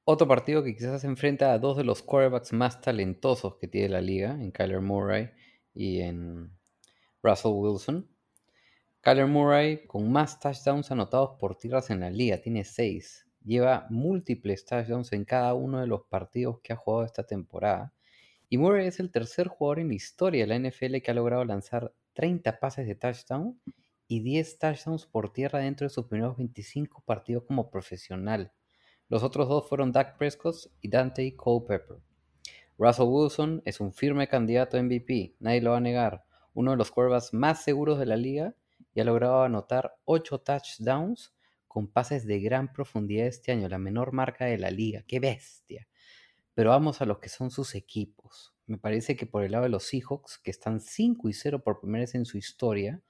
Speaker 3: Otro partido que quizás enfrenta a dos de los quarterbacks más talentosos que tiene la liga, en Kyler Murray y en Russell Wilson. Kyler Murray con más touchdowns anotados por tierras en la liga, tiene seis. Lleva múltiples touchdowns en cada uno de los partidos que ha jugado esta temporada. Y Murray es el tercer jugador en la historia de la NFL que ha logrado lanzar 30 pases de touchdown y 10 touchdowns por tierra dentro de sus primeros 25 partidos como profesional. Los otros dos fueron Dak Prescott y Dante Culpepper. Russell Wilson es un firme candidato a MVP, nadie lo va a negar. Uno de los quarterbacks más seguros de la liga y ha logrado anotar 8 touchdowns con pases de gran profundidad este año, la menor marca de la liga. ¡Qué bestia! Pero vamos a los que son sus equipos. Me parece que por el lado de los Seahawks, que están 5 y 0 por primera vez en su historia,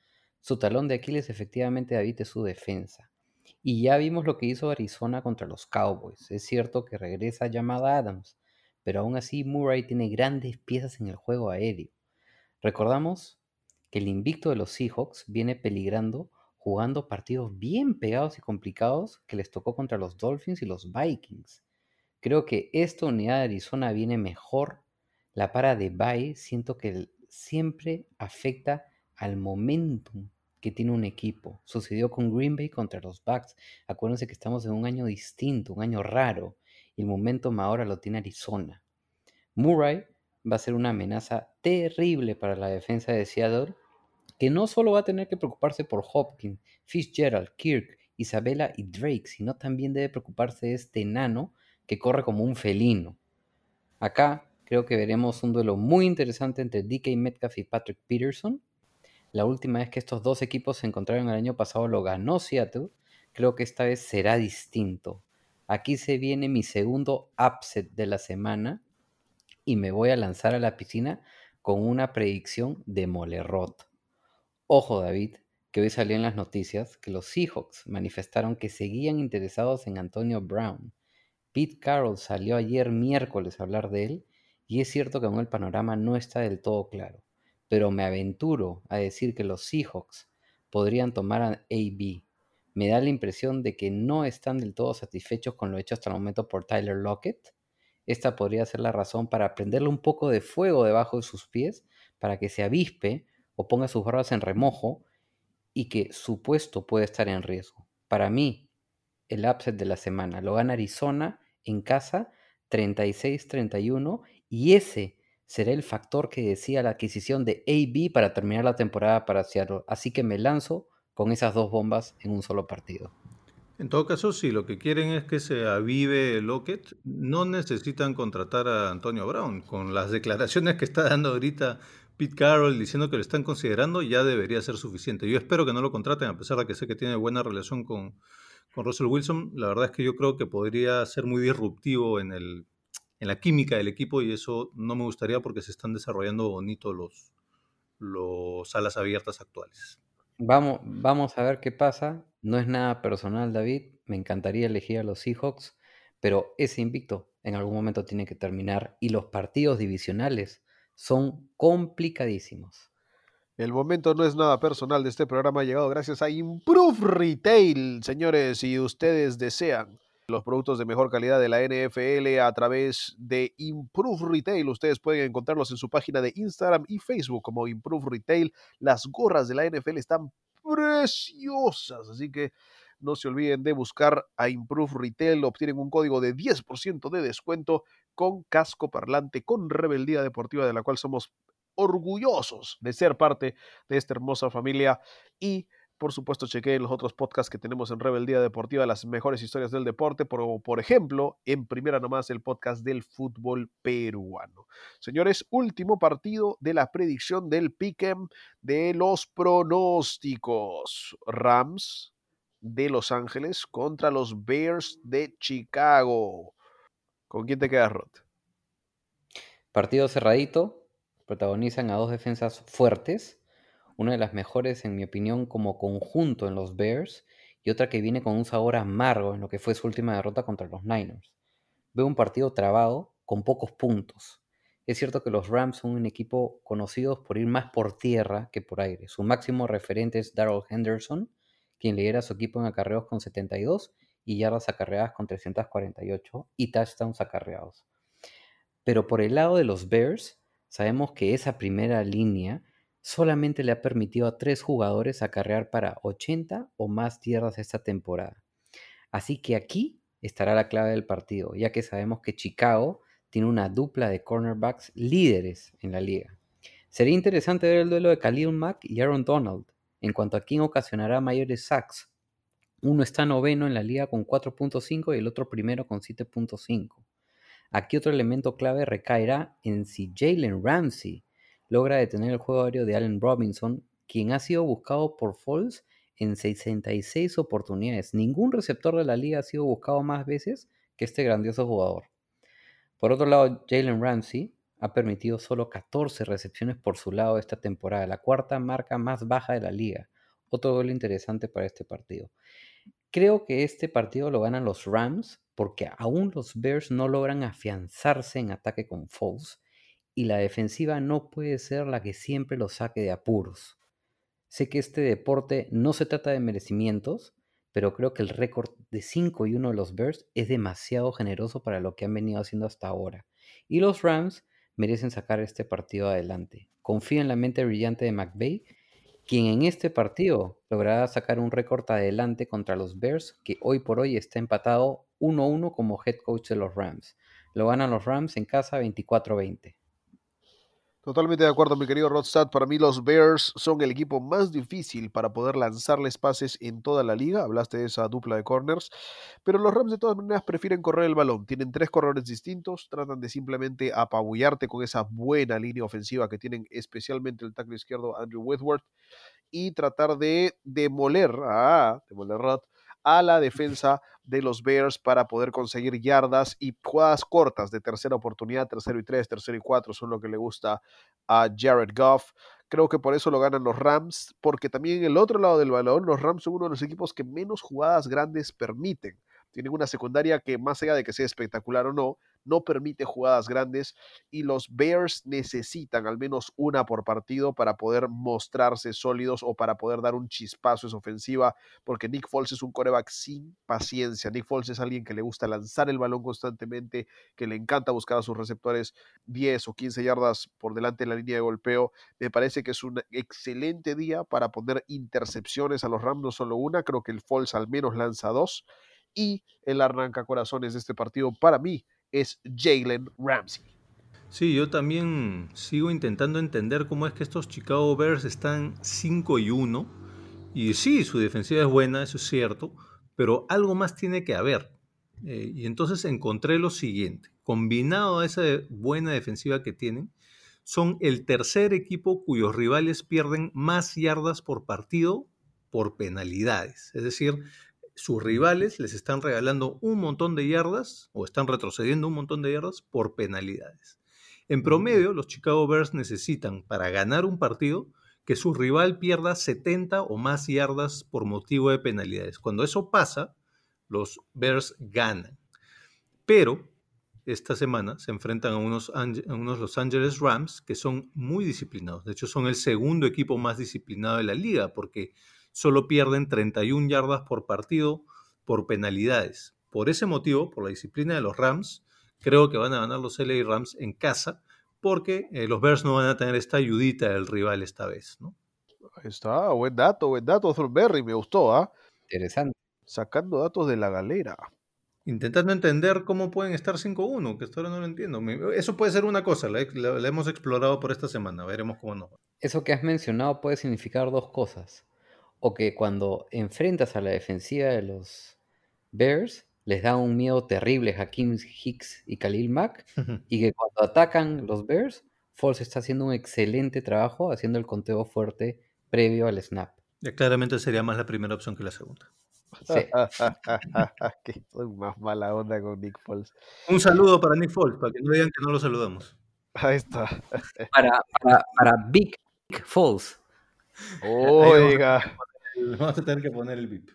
Speaker 3: su talón de Aquiles efectivamente David su defensa. Y ya vimos lo que hizo Arizona contra los Cowboys. Es cierto que regresa llamada Adams, pero aún así Murray tiene grandes piezas en el juego aéreo. Recordamos el invicto de los Seahawks viene peligrando jugando partidos bien pegados y complicados que les tocó contra los Dolphins y los Vikings. Creo que esta unidad de Arizona viene mejor. La para de Bay siento que siempre afecta al momentum que tiene un equipo. Sucedió con Green Bay contra los Bucks. Acuérdense que estamos en un año distinto, un año raro. Y el momentum ahora lo tiene Arizona. Murray va a ser una amenaza terrible para la defensa de Seattle, que no solo va a tener que preocuparse por Hopkins, Fitzgerald, Kirk, Isabella y Drake, sino también debe preocuparse de este enano que corre como un felino. Acá creo que veremos un duelo muy interesante entre DK Metcalf y Patrick Peterson. La última vez que estos dos equipos se encontraron el año pasado lo ganó Seattle. Creo que esta vez será distinto. Aquí se viene mi segundo upset de la semana y me voy a lanzar a la piscina con una predicción de Molerrot. Ojo David, que hoy salió en las noticias que los Seahawks manifestaron que seguían interesados en Antonio Brown. Pete Carroll salió ayer miércoles a hablar de él y es cierto que aún el panorama no está del todo claro, pero me aventuro a decir que los Seahawks podrían tomar a AB. Me da la impresión de que no están del todo satisfechos con lo hecho hasta el momento por Tyler Lockett. Esta podría ser la razón para prenderle un poco de fuego debajo de sus pies para que se avispe o ponga sus barbas en remojo y que su puesto puede estar en riesgo. Para mí, el upset de la semana lo gana Arizona en casa 36-31 y ese será el factor que decía la adquisición de AB para terminar la temporada para Seattle. Así que me lanzo con esas dos bombas en un solo partido.
Speaker 2: En todo caso, si lo que quieren es que se avive Lockett, no necesitan contratar a Antonio Brown. Con las declaraciones que está dando ahorita Pete Carroll diciendo que lo están considerando, ya debería ser suficiente. Yo espero que no lo contraten, a pesar de que sé que tiene buena relación con, con Russell Wilson. La verdad es que yo creo que podría ser muy disruptivo en, el, en la química del equipo y eso no me gustaría porque se están desarrollando bonito los, los alas abiertas actuales.
Speaker 3: Vamos, vamos a ver qué pasa. No es nada personal, David. Me encantaría elegir a los Seahawks, pero ese invicto en algún momento tiene que terminar y los partidos divisionales son complicadísimos.
Speaker 1: El momento no es nada personal de este programa, ha llegado gracias a Improve Retail, señores, si ustedes desean los productos de mejor calidad de la NFL a través de Improve Retail. Ustedes pueden encontrarlos en su página de Instagram y Facebook como Improve Retail. Las gorras de la NFL están preciosas, así que no se olviden de buscar a Improve Retail. Obtienen un código de 10% de descuento con casco parlante, con rebeldía deportiva de la cual somos orgullosos de ser parte de esta hermosa familia y por supuesto, chequeen los otros podcasts que tenemos en Rebeldía Deportiva, las mejores historias del deporte, por, por ejemplo, en primera nomás el podcast del fútbol peruano. Señores, último partido de la predicción del Pick'em de los pronósticos. Rams de Los Ángeles contra los Bears de Chicago. ¿Con quién te quedas, Rod?
Speaker 3: Partido cerradito, protagonizan a dos defensas fuertes. una de las mejores en mi opinión como conjunto en los Bears y otra que viene con un sabor amargo en lo que fue su última derrota contra los Niners. Veo un partido trabado con pocos puntos. Es cierto que los Rams son un equipo conocidos por ir más por tierra que por aire. Su máximo referente es Darrell Henderson, quien lidera su equipo en acarreos con 72 y yardas acarreadas con 348 y touchdowns acarreados. Pero por el lado de los Bears, sabemos que esa primera línea solamente le ha permitido a tres jugadores acarrear para 80 o más yardas esta temporada. Así que aquí estará la clave del partido, ya que sabemos que Chicago tiene una dupla de cornerbacks líderes en la liga. Sería interesante ver el duelo de Khalil Mack y Aaron Donald, en cuanto a quién ocasionará mayores sacks. Uno está noveno en la liga con 4.5 y el otro primero con 7.5. Aquí otro elemento clave recaerá en si Jalen Ramsey logra detener el juego aéreo de Allen Robinson, quien ha sido buscado por Foles en 66 oportunidades. Ningún receptor de la liga ha sido buscado más veces que este grandioso jugador. Por otro lado, Jalen Ramsey ha permitido solo 14 recepciones por su lado esta temporada, la cuarta marca más baja de la liga. Otro gol interesante para este partido. Creo que este partido lo ganan los Rams porque aún los Bears no logran afianzarse en ataque con Foles y la defensiva no puede ser la que siempre los saque de apuros. Sé que este deporte no se trata de merecimientos, pero creo que el récord de 5 y 1 de los Bears es demasiado generoso para lo que han venido haciendo hasta ahora. Y los Rams merecen sacar este partido adelante. Confío en la mente brillante de McVay, quien en este partido logrará sacar un récord adelante contra los Bears, que hoy por hoy está empatado 1-1 como head coach de los Rams. Lo ganan los Rams en casa 24-20.
Speaker 1: Totalmente de acuerdo, mi querido Rodstad. Para mí los Bears son el equipo más difícil para poder lanzarles pases en toda la liga. Hablaste de esa dupla de corners. Pero los Rams de todas maneras prefieren correr el balón. Tienen tres corredores distintos. Tratan de simplemente apabullarte con esa buena línea ofensiva que tienen especialmente el tackle izquierdo Andrew Whitworth. Y tratar de demoler, ah, demoler Rod, a la defensa de los Bears para poder conseguir yardas y jugadas cortas de tercera oportunidad, tercero y tres, tercero y cuatro son lo que le gusta a Jared Goff. Creo que por eso lo ganan los Rams, porque también en el otro lado del balón, los Rams son uno de los equipos que menos jugadas grandes permiten. Tienen una secundaria que más allá de que sea espectacular o no, no permite jugadas grandes y los Bears necesitan al menos una por partido para poder mostrarse sólidos o para poder dar un chispazo en su ofensiva, porque Nick Foles es un coreback sin paciencia. Nick Foles es alguien que le gusta lanzar el balón constantemente, que le encanta buscar a sus receptores 10 o 15 yardas por delante de la línea de golpeo. Me parece que es un excelente día para poner intercepciones a los Rams, no solo una, creo que el Foles al menos lanza dos. Y el arranca corazones de este partido para mí es Jalen Ramsey.
Speaker 2: Sí, yo también sigo intentando entender cómo es que estos Chicago Bears están 5 y 1. Y sí, su defensiva es buena, eso es cierto, pero algo más tiene que haber. Eh, y entonces encontré lo siguiente. Combinado a esa buena defensiva que tienen, son el tercer equipo cuyos rivales pierden más yardas por partido por penalidades. Es decir, sus rivales les están regalando un montón de yardas o están retrocediendo un montón de yardas por penalidades. En promedio, los Chicago Bears necesitan para ganar un partido que su rival pierda 70 o más yardas por motivo de penalidades. Cuando eso pasa, los Bears ganan. Pero esta semana se enfrentan a unos, a unos Los Angeles Rams que son muy disciplinados. De hecho, son el segundo equipo más disciplinado de la liga porque solo pierden 31 yardas por partido por penalidades. Por ese motivo, por la disciplina de los Rams, creo que van a ganar los LA Rams en casa porque eh, los Bears no van a tener esta ayudita del rival esta vez, ¿no?
Speaker 1: Ahí está, buen dato, buen dato, Thornberry, me gustó, ¿ah?
Speaker 3: Interesante.
Speaker 1: Sacando datos de la galera.
Speaker 2: Intentando entender cómo pueden estar 5-1, que hasta ahora no lo entiendo. Eso puede ser una cosa, la, la, la hemos explorado por esta semana, veremos cómo nos va.
Speaker 3: Eso que has mencionado puede significar dos cosas o que cuando enfrentas a la defensiva de los Bears les da un miedo terrible Hakim Hicks y Khalil Mack y que cuando atacan los Bears, Foles está haciendo un excelente trabajo haciendo el conteo fuerte previo al snap.
Speaker 2: Ya claramente sería más la primera opción que la segunda.
Speaker 3: Sí. [LAUGHS]
Speaker 1: que soy más mala onda con Nick Foles.
Speaker 2: Un saludo para Nick Foles, para que no digan que no lo saludamos.
Speaker 1: Ahí está. [LAUGHS]
Speaker 3: Para, para, para Big Foles.
Speaker 1: Oiga. [LAUGHS]
Speaker 2: Vamos a tener que poner el VIP.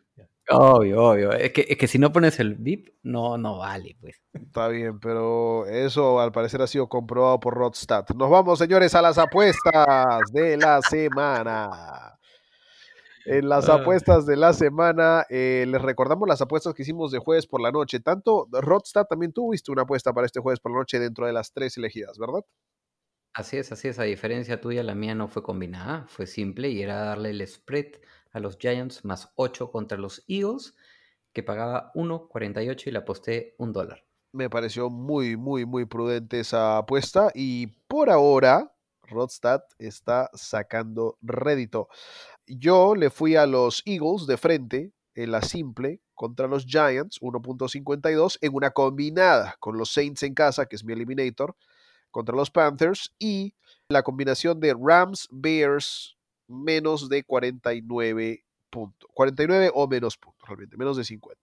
Speaker 3: Obvio, obvio. Es que, es que si no pones el VIP, no, no vale, pues.
Speaker 1: Está bien, pero eso al parecer ha sido comprobado por Rodstad. Nos vamos, señores, a las apuestas de la semana. En las
Speaker 2: Ah.
Speaker 1: apuestas de la semana, eh, les recordamos las apuestas que hicimos de jueves por la noche. Tanto Rodstad también tuviste una apuesta para este jueves por la noche dentro de las tres elegidas, ¿verdad?
Speaker 3: Así es, así es. A diferencia tuya, la mía no fue combinada, fue simple y era darle el spread a los Giants más 8 contra los Eagles, que pagaba 1.48 y le aposté un dólar.
Speaker 1: Me pareció muy, muy, muy prudente esa apuesta y por ahora Rodstad está sacando rédito. Yo le fui a los Eagles de frente en la simple contra los Giants 1.52 en una combinada con los Saints en casa, que es mi eliminator, contra los Panthers y la combinación de Rams Bears menos de 49 puntos. 49 o menos puntos, realmente, menos de 50.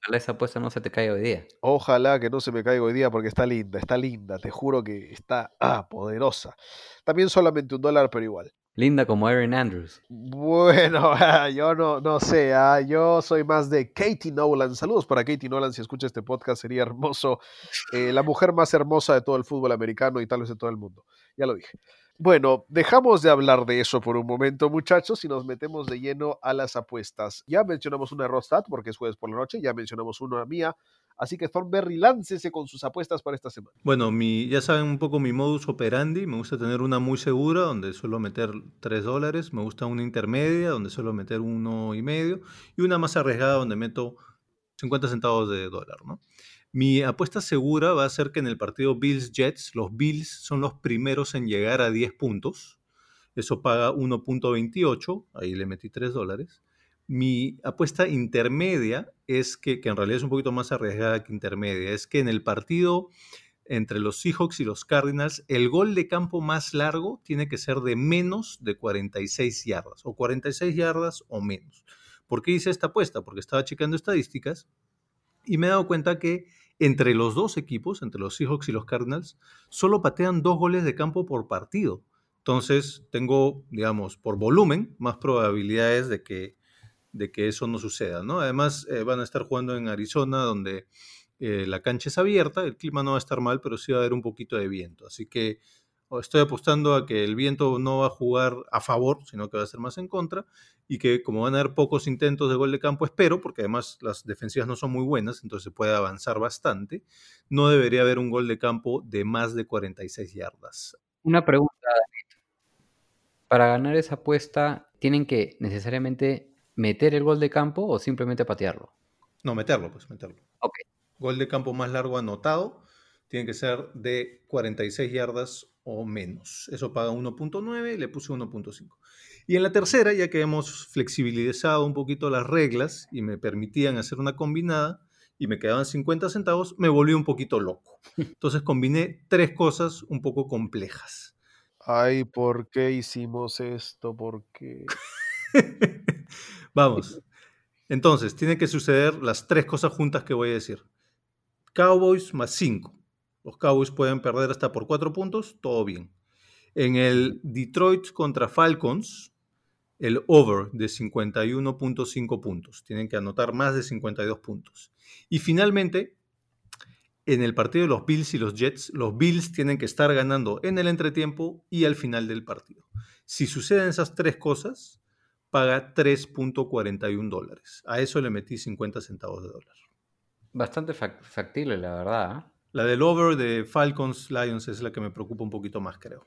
Speaker 3: Ojalá esa apuesta no se te caiga hoy día.
Speaker 1: Ojalá que no se me caiga hoy día porque está linda, está linda, te juro que está ah, poderosa. También solamente un dólar, pero igual.
Speaker 3: Linda como Aaron Andrews.
Speaker 1: Bueno, [LAUGHS] yo no, no sé, ah, yo soy más de Katie Nolan. Saludos para Katie Nolan, si escucha este podcast sería hermoso. Eh, la mujer más hermosa de todo el fútbol americano y tal vez de todo el mundo. Ya lo dije. Bueno, dejamos de hablar de eso por un momento, muchachos, y nos metemos de lleno a las apuestas. Ya mencionamos una de Rostad porque es jueves por la noche, ya mencionamos una mía, así que Thornberry, láncese con sus apuestas para esta semana.
Speaker 2: Bueno, mi, ya saben un poco mi modus operandi. Me gusta tener una muy segura, donde suelo meter 3 dólares. Me gusta una intermedia, donde suelo meter uno y medio. Y una más arriesgada, donde meto 50 centavos de dólar, ¿no? Mi apuesta segura va a ser que en el partido Bills-Jets, los Bills son los primeros en llegar a 10 puntos. Eso paga 1.28, ahí le metí 3 dólares. Mi apuesta intermedia es que, que en realidad es un poquito más arriesgada que intermedia, es que en el partido entre los Seahawks y los Cardinals, el gol de campo más largo tiene que ser de menos de 46 yardas, o 46 yardas o menos. ¿Por qué hice esta apuesta? Porque estaba checando estadísticas y me he dado cuenta que entre los dos equipos, entre los Seahawks y los Cardinals, solo patean dos goles de campo por partido. Entonces tengo, digamos, por volumen, más probabilidades de que, de que eso no suceda, ¿no? Además, eh, van a estar jugando en Arizona, donde eh, la cancha es abierta, el clima no va a estar mal, pero sí va a haber un poquito de viento. Así que o estoy apostando a que el viento no va a jugar a favor, sino que va a ser más en contra, y que como van a haber pocos intentos de gol de campo, espero, porque además las defensivas no son muy buenas, entonces se puede avanzar bastante, no debería haber un gol de campo de más de 46 yardas.
Speaker 3: Una pregunta, David. Para ganar esa apuesta, ¿tienen que necesariamente meter el gol de campo o simplemente patearlo?
Speaker 2: No, meterlo, pues meterlo.
Speaker 3: Ok.
Speaker 2: Gol de campo más largo anotado tiene que ser de 46 yardas o menos. Eso paga 1.9 y le puse 1.5. Y en la tercera, ya que hemos flexibilizado un poquito las reglas y me permitían hacer una combinada y me quedaban 50 centavos, me volví un poquito loco. [LAUGHS] Entonces combiné tres cosas un poco complejas.
Speaker 1: Ay, ¿por qué hicimos esto? ¿Por qué? [LAUGHS]
Speaker 2: Vamos. Entonces, tienen que suceder las tres cosas juntas que voy a decir. Cowboys más 5. Los Cowboys pueden perder hasta por 4 puntos, todo bien. En el Detroit contra Falcons, el over de 51.5 puntos. Tienen que anotar más de 52 puntos. Y finalmente, en el partido de los Bills y los Jets, los Bills tienen que estar ganando en el entretiempo y al final del partido. Si suceden esas tres cosas, paga 3.41 dólares. A eso le metí 50 centavos de dólar.
Speaker 3: Bastante fac- factible, la verdad.
Speaker 2: La del over de Falcons Lions es la que me preocupa un poquito más, creo.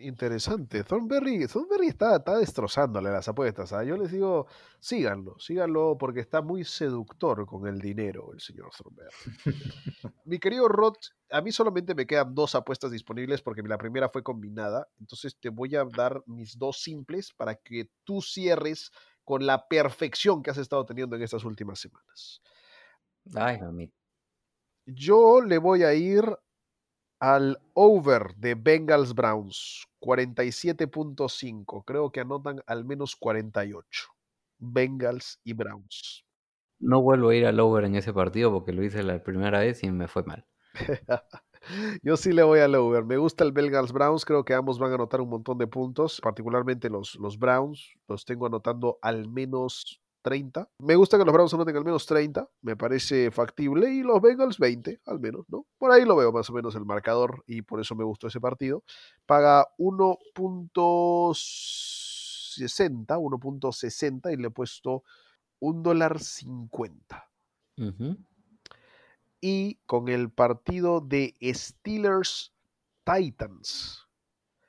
Speaker 1: Interesante. Thornberry, Thornberry está, está destrozándole las apuestas. ¿ah? Yo les digo, síganlo, síganlo porque está muy seductor con el dinero el señor Thornberry. [LAUGHS] Mi querido Rod, a mí solamente me quedan dos apuestas disponibles porque la primera fue combinada. Entonces te voy a dar mis dos simples para que tú cierres con la perfección que has estado teniendo en estas últimas semanas.
Speaker 3: Ay, mamita.
Speaker 1: Yo le voy a ir al over de Bengals Browns, 47.5. Creo que anotan al menos 48. Bengals y Browns.
Speaker 3: No vuelvo a ir al over en ese partido porque lo hice la primera vez y me fue mal. [LAUGHS]
Speaker 1: Yo sí le voy al over. Me gusta el Bengals Browns. Creo que ambos van a anotar un montón de puntos, particularmente los, los Browns. Los tengo anotando al menos 30. Me gusta que los Browns anoten al menos 30. Me parece factible. Y los Bengals 20, al menos, ¿no? Por ahí lo veo más o menos el marcador y por eso me gustó ese partido. Paga 1.60, 1.60 y le he puesto un dólar 50
Speaker 3: Ujú.
Speaker 1: y con el partido de Steelers Titans.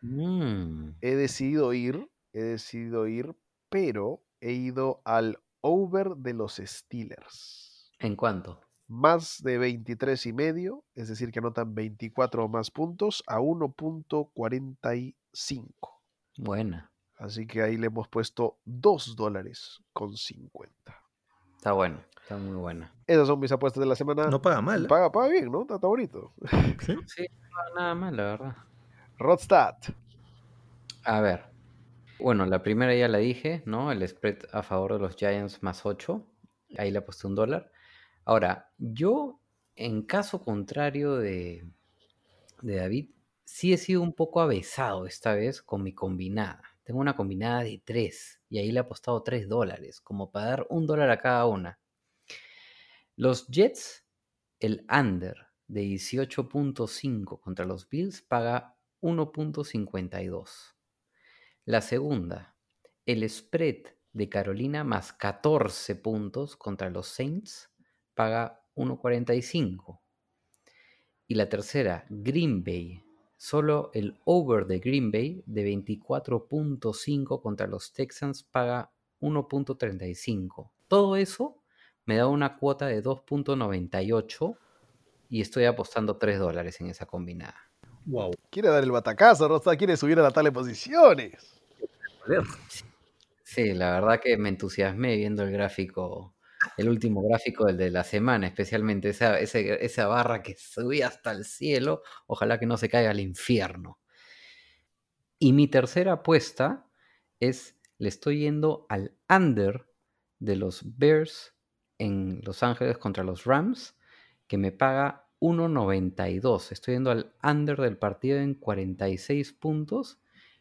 Speaker 3: Mm,
Speaker 1: He decidido ir, he decidido ir, pero he ido al over de los Steelers.
Speaker 3: ¿En cuánto?
Speaker 1: Más de 23 y medio, es decir, que anotan 24 o más puntos a 1.45.
Speaker 3: Buena.
Speaker 1: Así que ahí le hemos puesto 2 dólares con 50.
Speaker 3: Está bueno. Está muy buena.
Speaker 1: Esas son mis apuestas de la semana.
Speaker 2: No paga mal. ¿eh?
Speaker 1: paga, paga bien, ¿no? Está, está bonito.
Speaker 3: Sí, no, nada más, la verdad.
Speaker 1: Rodstad.
Speaker 3: A ver. Bueno, la primera ya la dije, ¿no? El spread a favor de los Giants más 8. Ahí le aposté un dólar. Ahora, yo, en caso contrario de, de David, sí he sido un poco avesado esta vez con mi combinada. Tengo una combinada de 3 y ahí le he apostado 3 dólares, como para dar un dólar a cada una. Los Jets, el under de 18.5 contra los Bills paga 1.52. La segunda, el spread de Carolina más 14 puntos contra los Saints paga 1.45. Y la tercera, Green Bay. Solo el over de Green Bay de 24.5 contra los Texans paga 1.35. Todo eso me da una cuota de 2.98 y estoy apostando 3 dólares en esa combinada.
Speaker 2: Wow.
Speaker 1: Quiere dar el batacazo, Rodstad. Quiere subir a la tabla de
Speaker 3: Sí, la verdad que me entusiasmé viendo el gráfico, el último gráfico, el de la semana, especialmente esa, ese- esa barra que subía hasta el cielo. Ojalá que no se caiga al infierno. Y mi tercera apuesta es, le estoy yendo al under de los Bears en Los Ángeles contra los Rams, que me paga 1.92. Estoy yendo al under del partido en 46 puntos.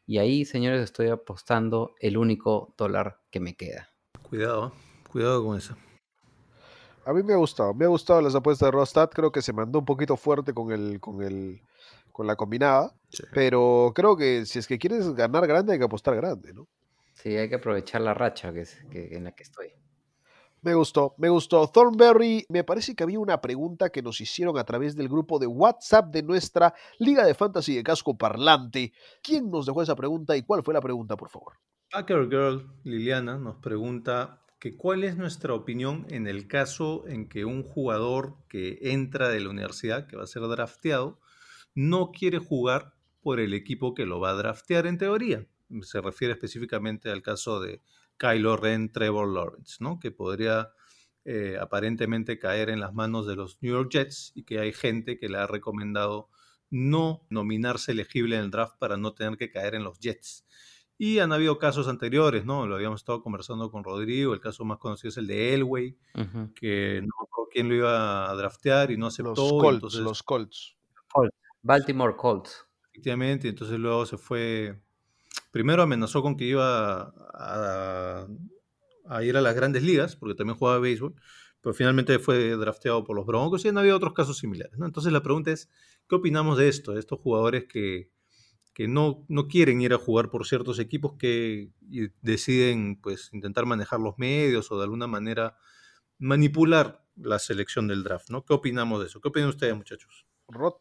Speaker 3: Y ahí, señores, estoy apostando el único dólar que me queda.
Speaker 2: Cuidado, ¿eh? cuidado con eso.
Speaker 1: A mí me ha gustado. Me ha gustado las apuestas de Rodstad. Creo que se mandó un poquito fuerte con el, con el, con la combinada.
Speaker 2: Sí.
Speaker 1: Pero creo que si es que quieres ganar grande, hay que apostar grande, ¿no?
Speaker 3: Sí, hay que aprovechar la racha que, es- que- en la que estoy.
Speaker 1: Me gustó, me gustó. Thornberry, me parece que había una pregunta que nos hicieron a través del grupo de WhatsApp de nuestra Liga de Fantasy de Casco Parlante. ¿Quién nos dejó esa pregunta y cuál fue la pregunta, por favor?
Speaker 2: Packer Girl Liliana nos pregunta que cuál es nuestra opinión en el caso en que un jugador que entra de la universidad, que va a ser drafteado, no quiere jugar por el equipo que lo va a draftear en teoría. Se refiere específicamente al caso de Kylo Ren, Trevor Lawrence, ¿no? que podría eh, aparentemente caer en las manos de los New York Jets y que hay gente que le ha recomendado no nominarse elegible en el draft para no tener que caer en los Jets. Y han habido casos anteriores, ¿no? Lo habíamos estado conversando con Rodrigo, el caso más conocido es el de Elway, que no me acuerdo quién lo iba a draftear y no aceptó.
Speaker 1: Los Colts,
Speaker 2: entonces,
Speaker 1: los Colts.
Speaker 3: Baltimore Colts.
Speaker 2: Efectivamente, entonces luego se fue, primero amenazó con que iba a, a ir a las grandes ligas, porque también jugaba béisbol, pero finalmente fue drafteado por los Broncos y han habido otros casos similares, ¿no? Entonces la pregunta es, ¿qué opinamos de esto? De estos jugadores que, que no, no quieren ir a jugar por ciertos equipos que deciden pues intentar manejar los medios o de alguna manera manipular la selección del draft, ¿no? ¿Qué opinamos de eso? ¿Qué opinan ustedes, muchachos?
Speaker 1: Rod,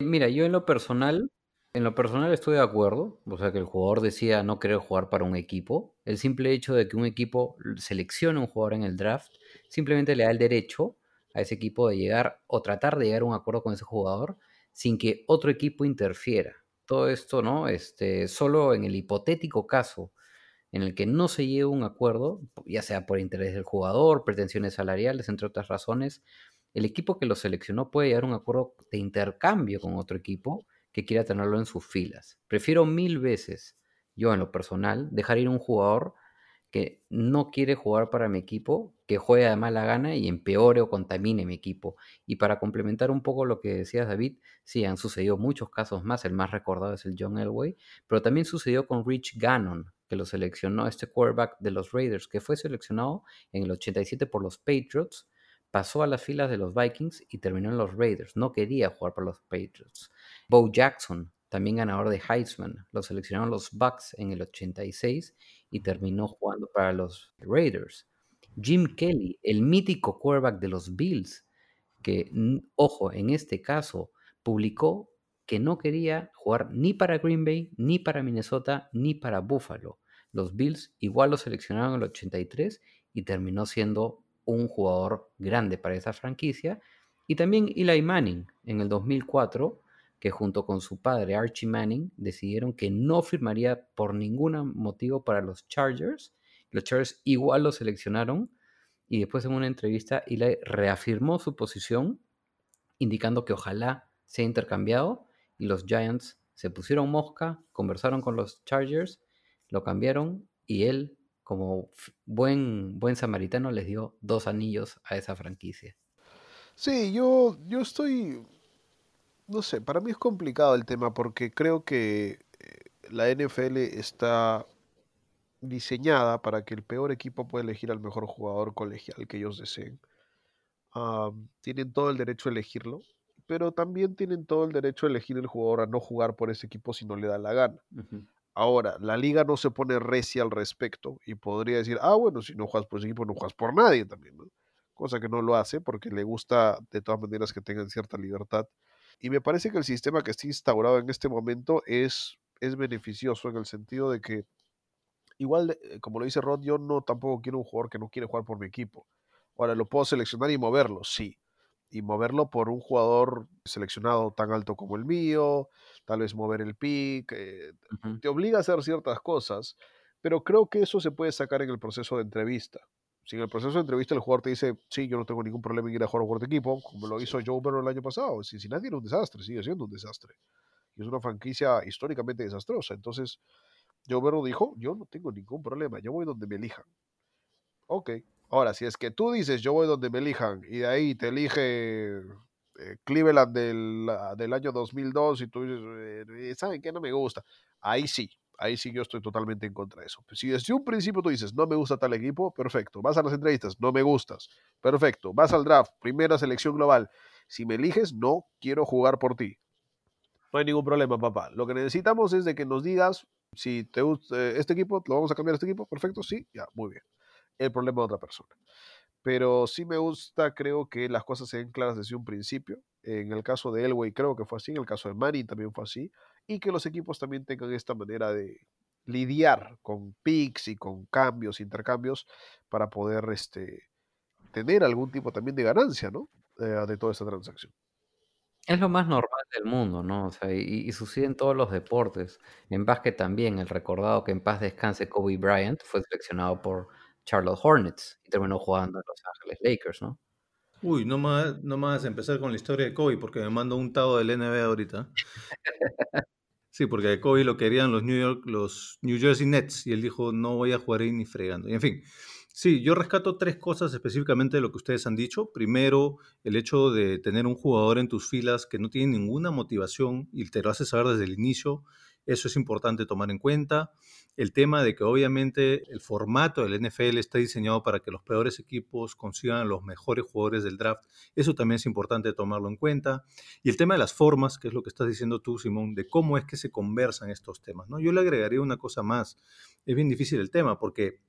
Speaker 3: Mira, yo en lo personal, en lo personal estoy de acuerdo. O sea, que el jugador decida no querer jugar para un equipo. El simple hecho de que un equipo seleccione un jugador en el draft, simplemente le da el derecho a ese equipo de llegar o tratar de llegar a un acuerdo con ese jugador sin que otro equipo interfiera. Todo esto, ¿no? Este, solo en el hipotético caso en el que no se llegue a un acuerdo, ya sea por interés del jugador, pretensiones salariales, entre otras razones, el equipo que lo seleccionó puede llegar a un acuerdo de intercambio con otro equipo que quiera tenerlo en sus filas. Prefiero mil veces, yo en lo personal, dejar ir un jugador que no quiere jugar para mi equipo, que juegue de mala gana y empeore o contamine mi equipo. Y para complementar un poco lo que decías, David, sí, han sucedido muchos casos más. El más recordado es el John Elway, pero también sucedió con Rich Gannon, que lo seleccionó este quarterback de los Raiders, que fue seleccionado en el 87 por los Patriots, pasó a las filas de los Vikings y terminó en los Raiders. No quería jugar para los Patriots. Bo Jackson, también ganador de Heisman, lo seleccionaron los Bucks en el 86 y terminó jugando para los Raiders. Jim Kelly, el mítico quarterback de los Bills, que, ojo, en este caso, publicó que no quería jugar ni para Green Bay, ni para Minnesota, ni para Buffalo. Los Bills igual lo seleccionaron en el 83 y terminó siendo un jugador grande para esa franquicia. Y también Eli Manning en el 2004, que junto con su padre Archie Manning decidieron que no firmaría por ningún motivo para los Chargers. Los Chargers igual lo seleccionaron y después en una entrevista Eli reafirmó su posición, indicando que ojalá sea intercambiado y los Giants se pusieron mosca, conversaron con los Chargers, lo cambiaron y él, como buen, buen samaritano, les dio dos anillos a esa franquicia.
Speaker 1: Sí, yo, yo estoy, no sé, para mí es complicado el tema porque creo que eh, la NFL está diseñada para que el peor equipo pueda elegir al mejor jugador colegial que ellos deseen. tienen todo el derecho a elegirlo, pero también tienen todo el derecho a elegir el jugador a no jugar por ese equipo si no le da la gana. Ahora, la liga no se pone recia al respecto y podría decir, ah, bueno, si no juegas por ese equipo, no juegas por nadie también, ¿no? Cosa que no lo hace porque le gusta de todas maneras que tengan cierta libertad. Y me parece que el sistema que está instaurado en este momento es, es beneficioso en el sentido de que, igual, eh, como lo dice Rod, yo no tampoco quiero un jugador que no quiere jugar por mi equipo. Ahora, ¿lo puedo seleccionar y moverlo? Sí. Y moverlo por un jugador seleccionado tan alto como el mío, tal vez mover el pick, eh, te obliga a hacer ciertas cosas, pero creo que eso se puede sacar en el proceso de entrevista. Si en el proceso de entrevista el jugador te dice, sí, yo no tengo ningún problema en ir a jugar a de equipo, como lo hizo Joe Burrow el año pasado, Cincinnati era un desastre, sigue siendo un desastre. Y es una franquicia históricamente desastrosa. Entonces, Joe Burrow dijo, yo no tengo ningún problema, yo voy donde me elijan. Ok. Ahora, si es que tú dices, yo voy donde me elijan, y de ahí te elige Cleveland del, del, año 2002 y tú dices, eh, ¿saben qué? No me gusta. Ahí sí, ahí sí yo estoy totalmente en contra de eso. Si desde un principio tú dices, no me gusta tal equipo, perfecto. Vas a las entrevistas, no me gustas, perfecto. Vas al draft, primera selección global. Si me eliges, no quiero jugar por ti. No hay ningún problema, papá. Lo que necesitamos es de que nos digas si te gusta eh, este equipo, lo vamos a cambiar a este equipo, perfecto, sí, ya, muy bien. El problema de otra persona pero sí me gusta, creo que las cosas se ven claras desde un principio. En el caso de Elway creo que fue así, en el caso de Manning también fue así, y que los equipos también tengan esta manera de lidiar con picks y con cambios, intercambios, para poder este, tener algún tipo también de ganancia, ¿no? Eh, de toda esta transacción.
Speaker 3: Es lo más normal del mundo, ¿no? O sea, y, y, sucede en todos los deportes. En básquet también, el recordado que en paz descanse Kobe Bryant fue seleccionado por Charlotte Hornets y terminó jugando en Los Ángeles Lakers, ¿no?
Speaker 2: Uy, no más, no más empezar con la historia de Kobe porque me mando un tado del NBA ahorita. [LAUGHS] Sí, porque a Kobe lo querían los New York, los New Jersey Nets y él dijo no voy a jugar ahí ni fregando. Y en fin, sí, yo rescato tres cosas específicamente de lo que ustedes han dicho. Primero, el hecho de tener un jugador en tus filas que no tiene ninguna motivación y te lo hace saber desde el inicio eso es importante tomar en cuenta. El tema de que obviamente el formato del NFL está diseñado para que los peores equipos consigan los mejores jugadores del draft. Eso también es importante tomarlo en cuenta. Y el tema de las formas, que es lo que estás diciendo tú, Simón, de cómo es que se conversan estos temas. ¿no? Yo le agregaría una cosa más. Es bien difícil el tema porque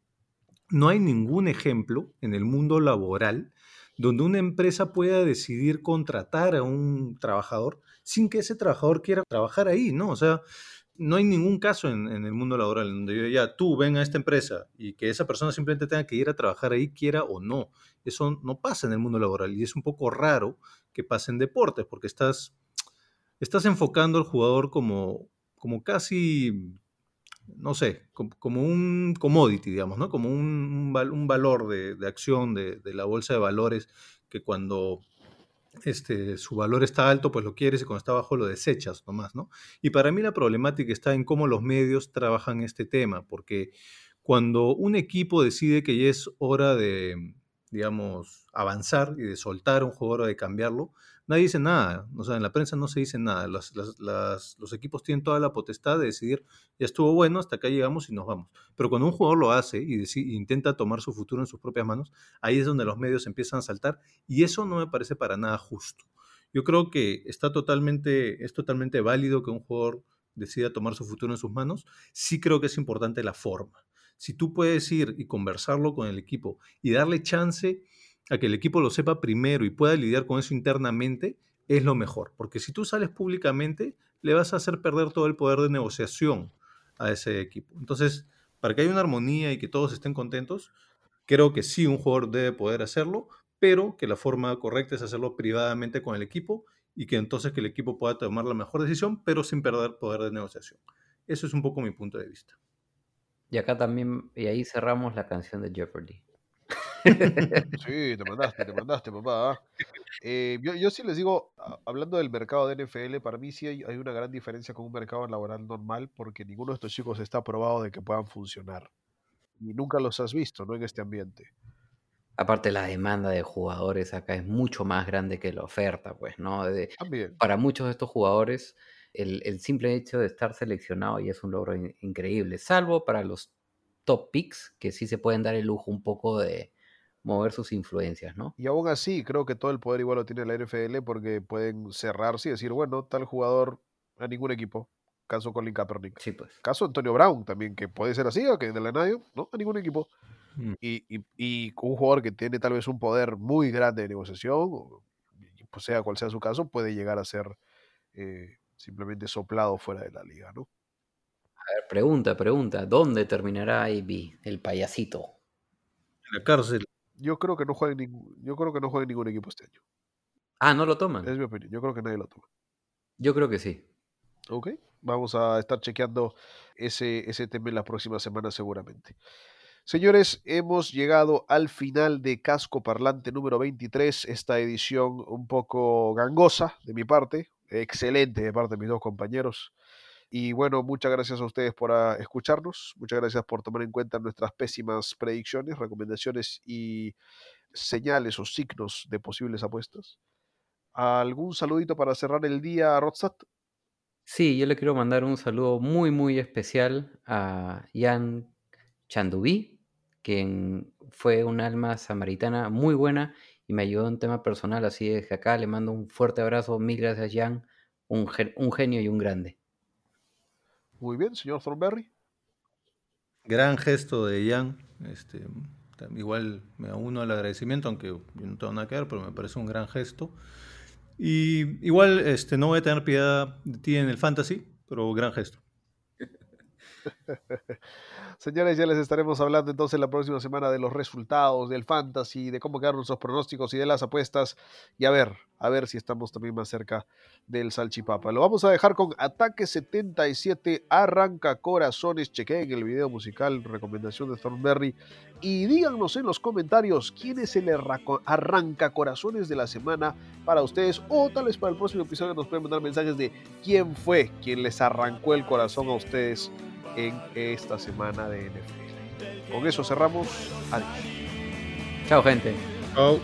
Speaker 2: no hay ningún ejemplo en el mundo laboral donde una empresa pueda decidir contratar a un trabajador sin que ese trabajador quiera trabajar ahí, ¿no? O sea, no hay ningún caso en, el mundo laboral donde yo ya tú ven a esta empresa y que esa persona simplemente tenga que ir a trabajar ahí, quiera o no. Eso no pasa en el mundo laboral y es un poco raro que pase en deportes porque estás, estás enfocando al jugador como, como casi, no sé, como, un commodity, digamos, ¿no? Como un, un, valor de, de acción de, de la bolsa de valores que cuando este, su valor está alto, pues lo quieres y cuando está bajo lo desechas nomás, ¿no? Y para mí la problemática está en cómo los medios trabajan este tema, porque cuando un equipo decide que ya es hora de, digamos, avanzar y de soltar a un jugador o de cambiarlo, nadie dice nada. O sea, en la prensa no se dice nada. Los equipos tienen toda la potestad de decidir, ya estuvo bueno, hasta acá llegamos y nos vamos. Pero cuando un jugador lo hace y intenta tomar su futuro en sus propias manos, ahí es donde los medios empiezan a saltar y eso no me parece para nada justo. Yo creo que está totalmente, es totalmente válido que un jugador decida tomar su futuro en sus manos. Sí creo que es importante la forma. Si tú puedes ir y conversarlo con el equipo y darle chance a que el equipo lo sepa primero y pueda lidiar con eso internamente, es lo mejor. Porque si tú sales públicamente, le vas a hacer perder todo el poder de negociación a ese equipo. Entonces, para que haya una armonía y que todos estén contentos, creo que sí un jugador debe poder hacerlo, pero que la forma correcta es hacerlo privadamente con el equipo y que entonces que el equipo pueda tomar la mejor decisión, pero sin perder poder de negociación. Eso es un poco mi punto de vista.
Speaker 3: Y acá también, y ahí cerramos la canción de Jeopardy. [LAUGHS]
Speaker 1: Sí, te mandaste, te mandaste, papá. ¿ah? Eh, yo, yo sí les digo, hablando del mercado de NFL, para mí sí hay, hay una gran diferencia con un mercado laboral normal porque ninguno de estos chicos está probado de que puedan funcionar. Y nunca los has visto, ¿no? En este ambiente.
Speaker 3: Aparte, la demanda de jugadores acá es mucho más grande que la oferta, pues, ¿no? De-
Speaker 1: También.
Speaker 3: para muchos de estos jugadores, el, el simple hecho de estar seleccionado ya es un logro in- increíble, salvo para los top picks, que sí se pueden dar el lujo un poco de mover sus influencias, ¿no?
Speaker 1: Y aún así, creo que todo el poder igual lo tiene la NFL porque pueden cerrarse y decir, bueno, tal jugador a ningún equipo. Caso Colin Kaepernick.
Speaker 3: Sí, pues.
Speaker 1: Caso Antonio Brown también, que puede ser así, o que de la nadie, no, a ningún equipo.
Speaker 2: Mm.
Speaker 1: Y, y, y un jugador que tiene tal vez un poder muy grande de negociación, pues sea cual sea su caso, puede llegar a ser eh, simplemente soplado fuera de la liga, ¿no?
Speaker 3: A ver, pregunta, pregunta, ¿dónde terminará AB, el payasito?
Speaker 2: En la cárcel.
Speaker 1: Yo creo que no juega en ningún, yo creo que no juega en ningún equipo este año.
Speaker 3: Ah, ¿no lo toman?
Speaker 1: Es mi opinión. Yo creo que nadie lo toma.
Speaker 3: Yo creo que sí.
Speaker 1: Ok. Vamos a estar chequeando ese, ese tema en la próxima semana seguramente. Señores, hemos llegado al final de Casco Parlante número 23, esta edición un poco gangosa de mi parte, excelente de parte de mis dos compañeros. Y bueno, muchas gracias a ustedes por ah, escucharnos, muchas gracias por tomar en cuenta nuestras pésimas predicciones, recomendaciones y señales o signos de posibles apuestas. ¿Algún saludito para cerrar el día, Rodstad?
Speaker 3: Sí, yo le quiero mandar un saludo muy, muy especial a Jan Chandubí, quien fue un alma samaritana muy buena y me ayudó en tema personal, así es que acá le mando un fuerte abrazo, mil gracias Jan, un, un genio y un grande.
Speaker 1: Muy bien, señor Thornberry.
Speaker 2: Gran gesto de Jan. Este, igual me uno al agradecimiento, aunque yo no tengo nada que ver, pero me parece un gran gesto. Y igual este, no voy a tener piedad de ti en el fantasy, pero gran gesto. [LAUGHS]
Speaker 1: Señores, ya les estaremos hablando entonces la próxima semana de los resultados, del fantasy, de cómo quedaron nuestros pronósticos y de las apuestas. Y a ver, a ver si estamos también más cerca del salchipapa. Lo vamos a dejar con Ataque 77, Arranca Corazones. Chequeen el video musical, recomendación de Thornberry. Y díganos en los comentarios quién es el Arranca Corazones de la semana para ustedes. O tal vez para el próximo episodio nos pueden mandar mensajes de quién fue quien les arrancó el corazón a ustedes en esta semana de NFL. Con eso cerramos. Adiós.
Speaker 3: Chao gente.
Speaker 2: Chao.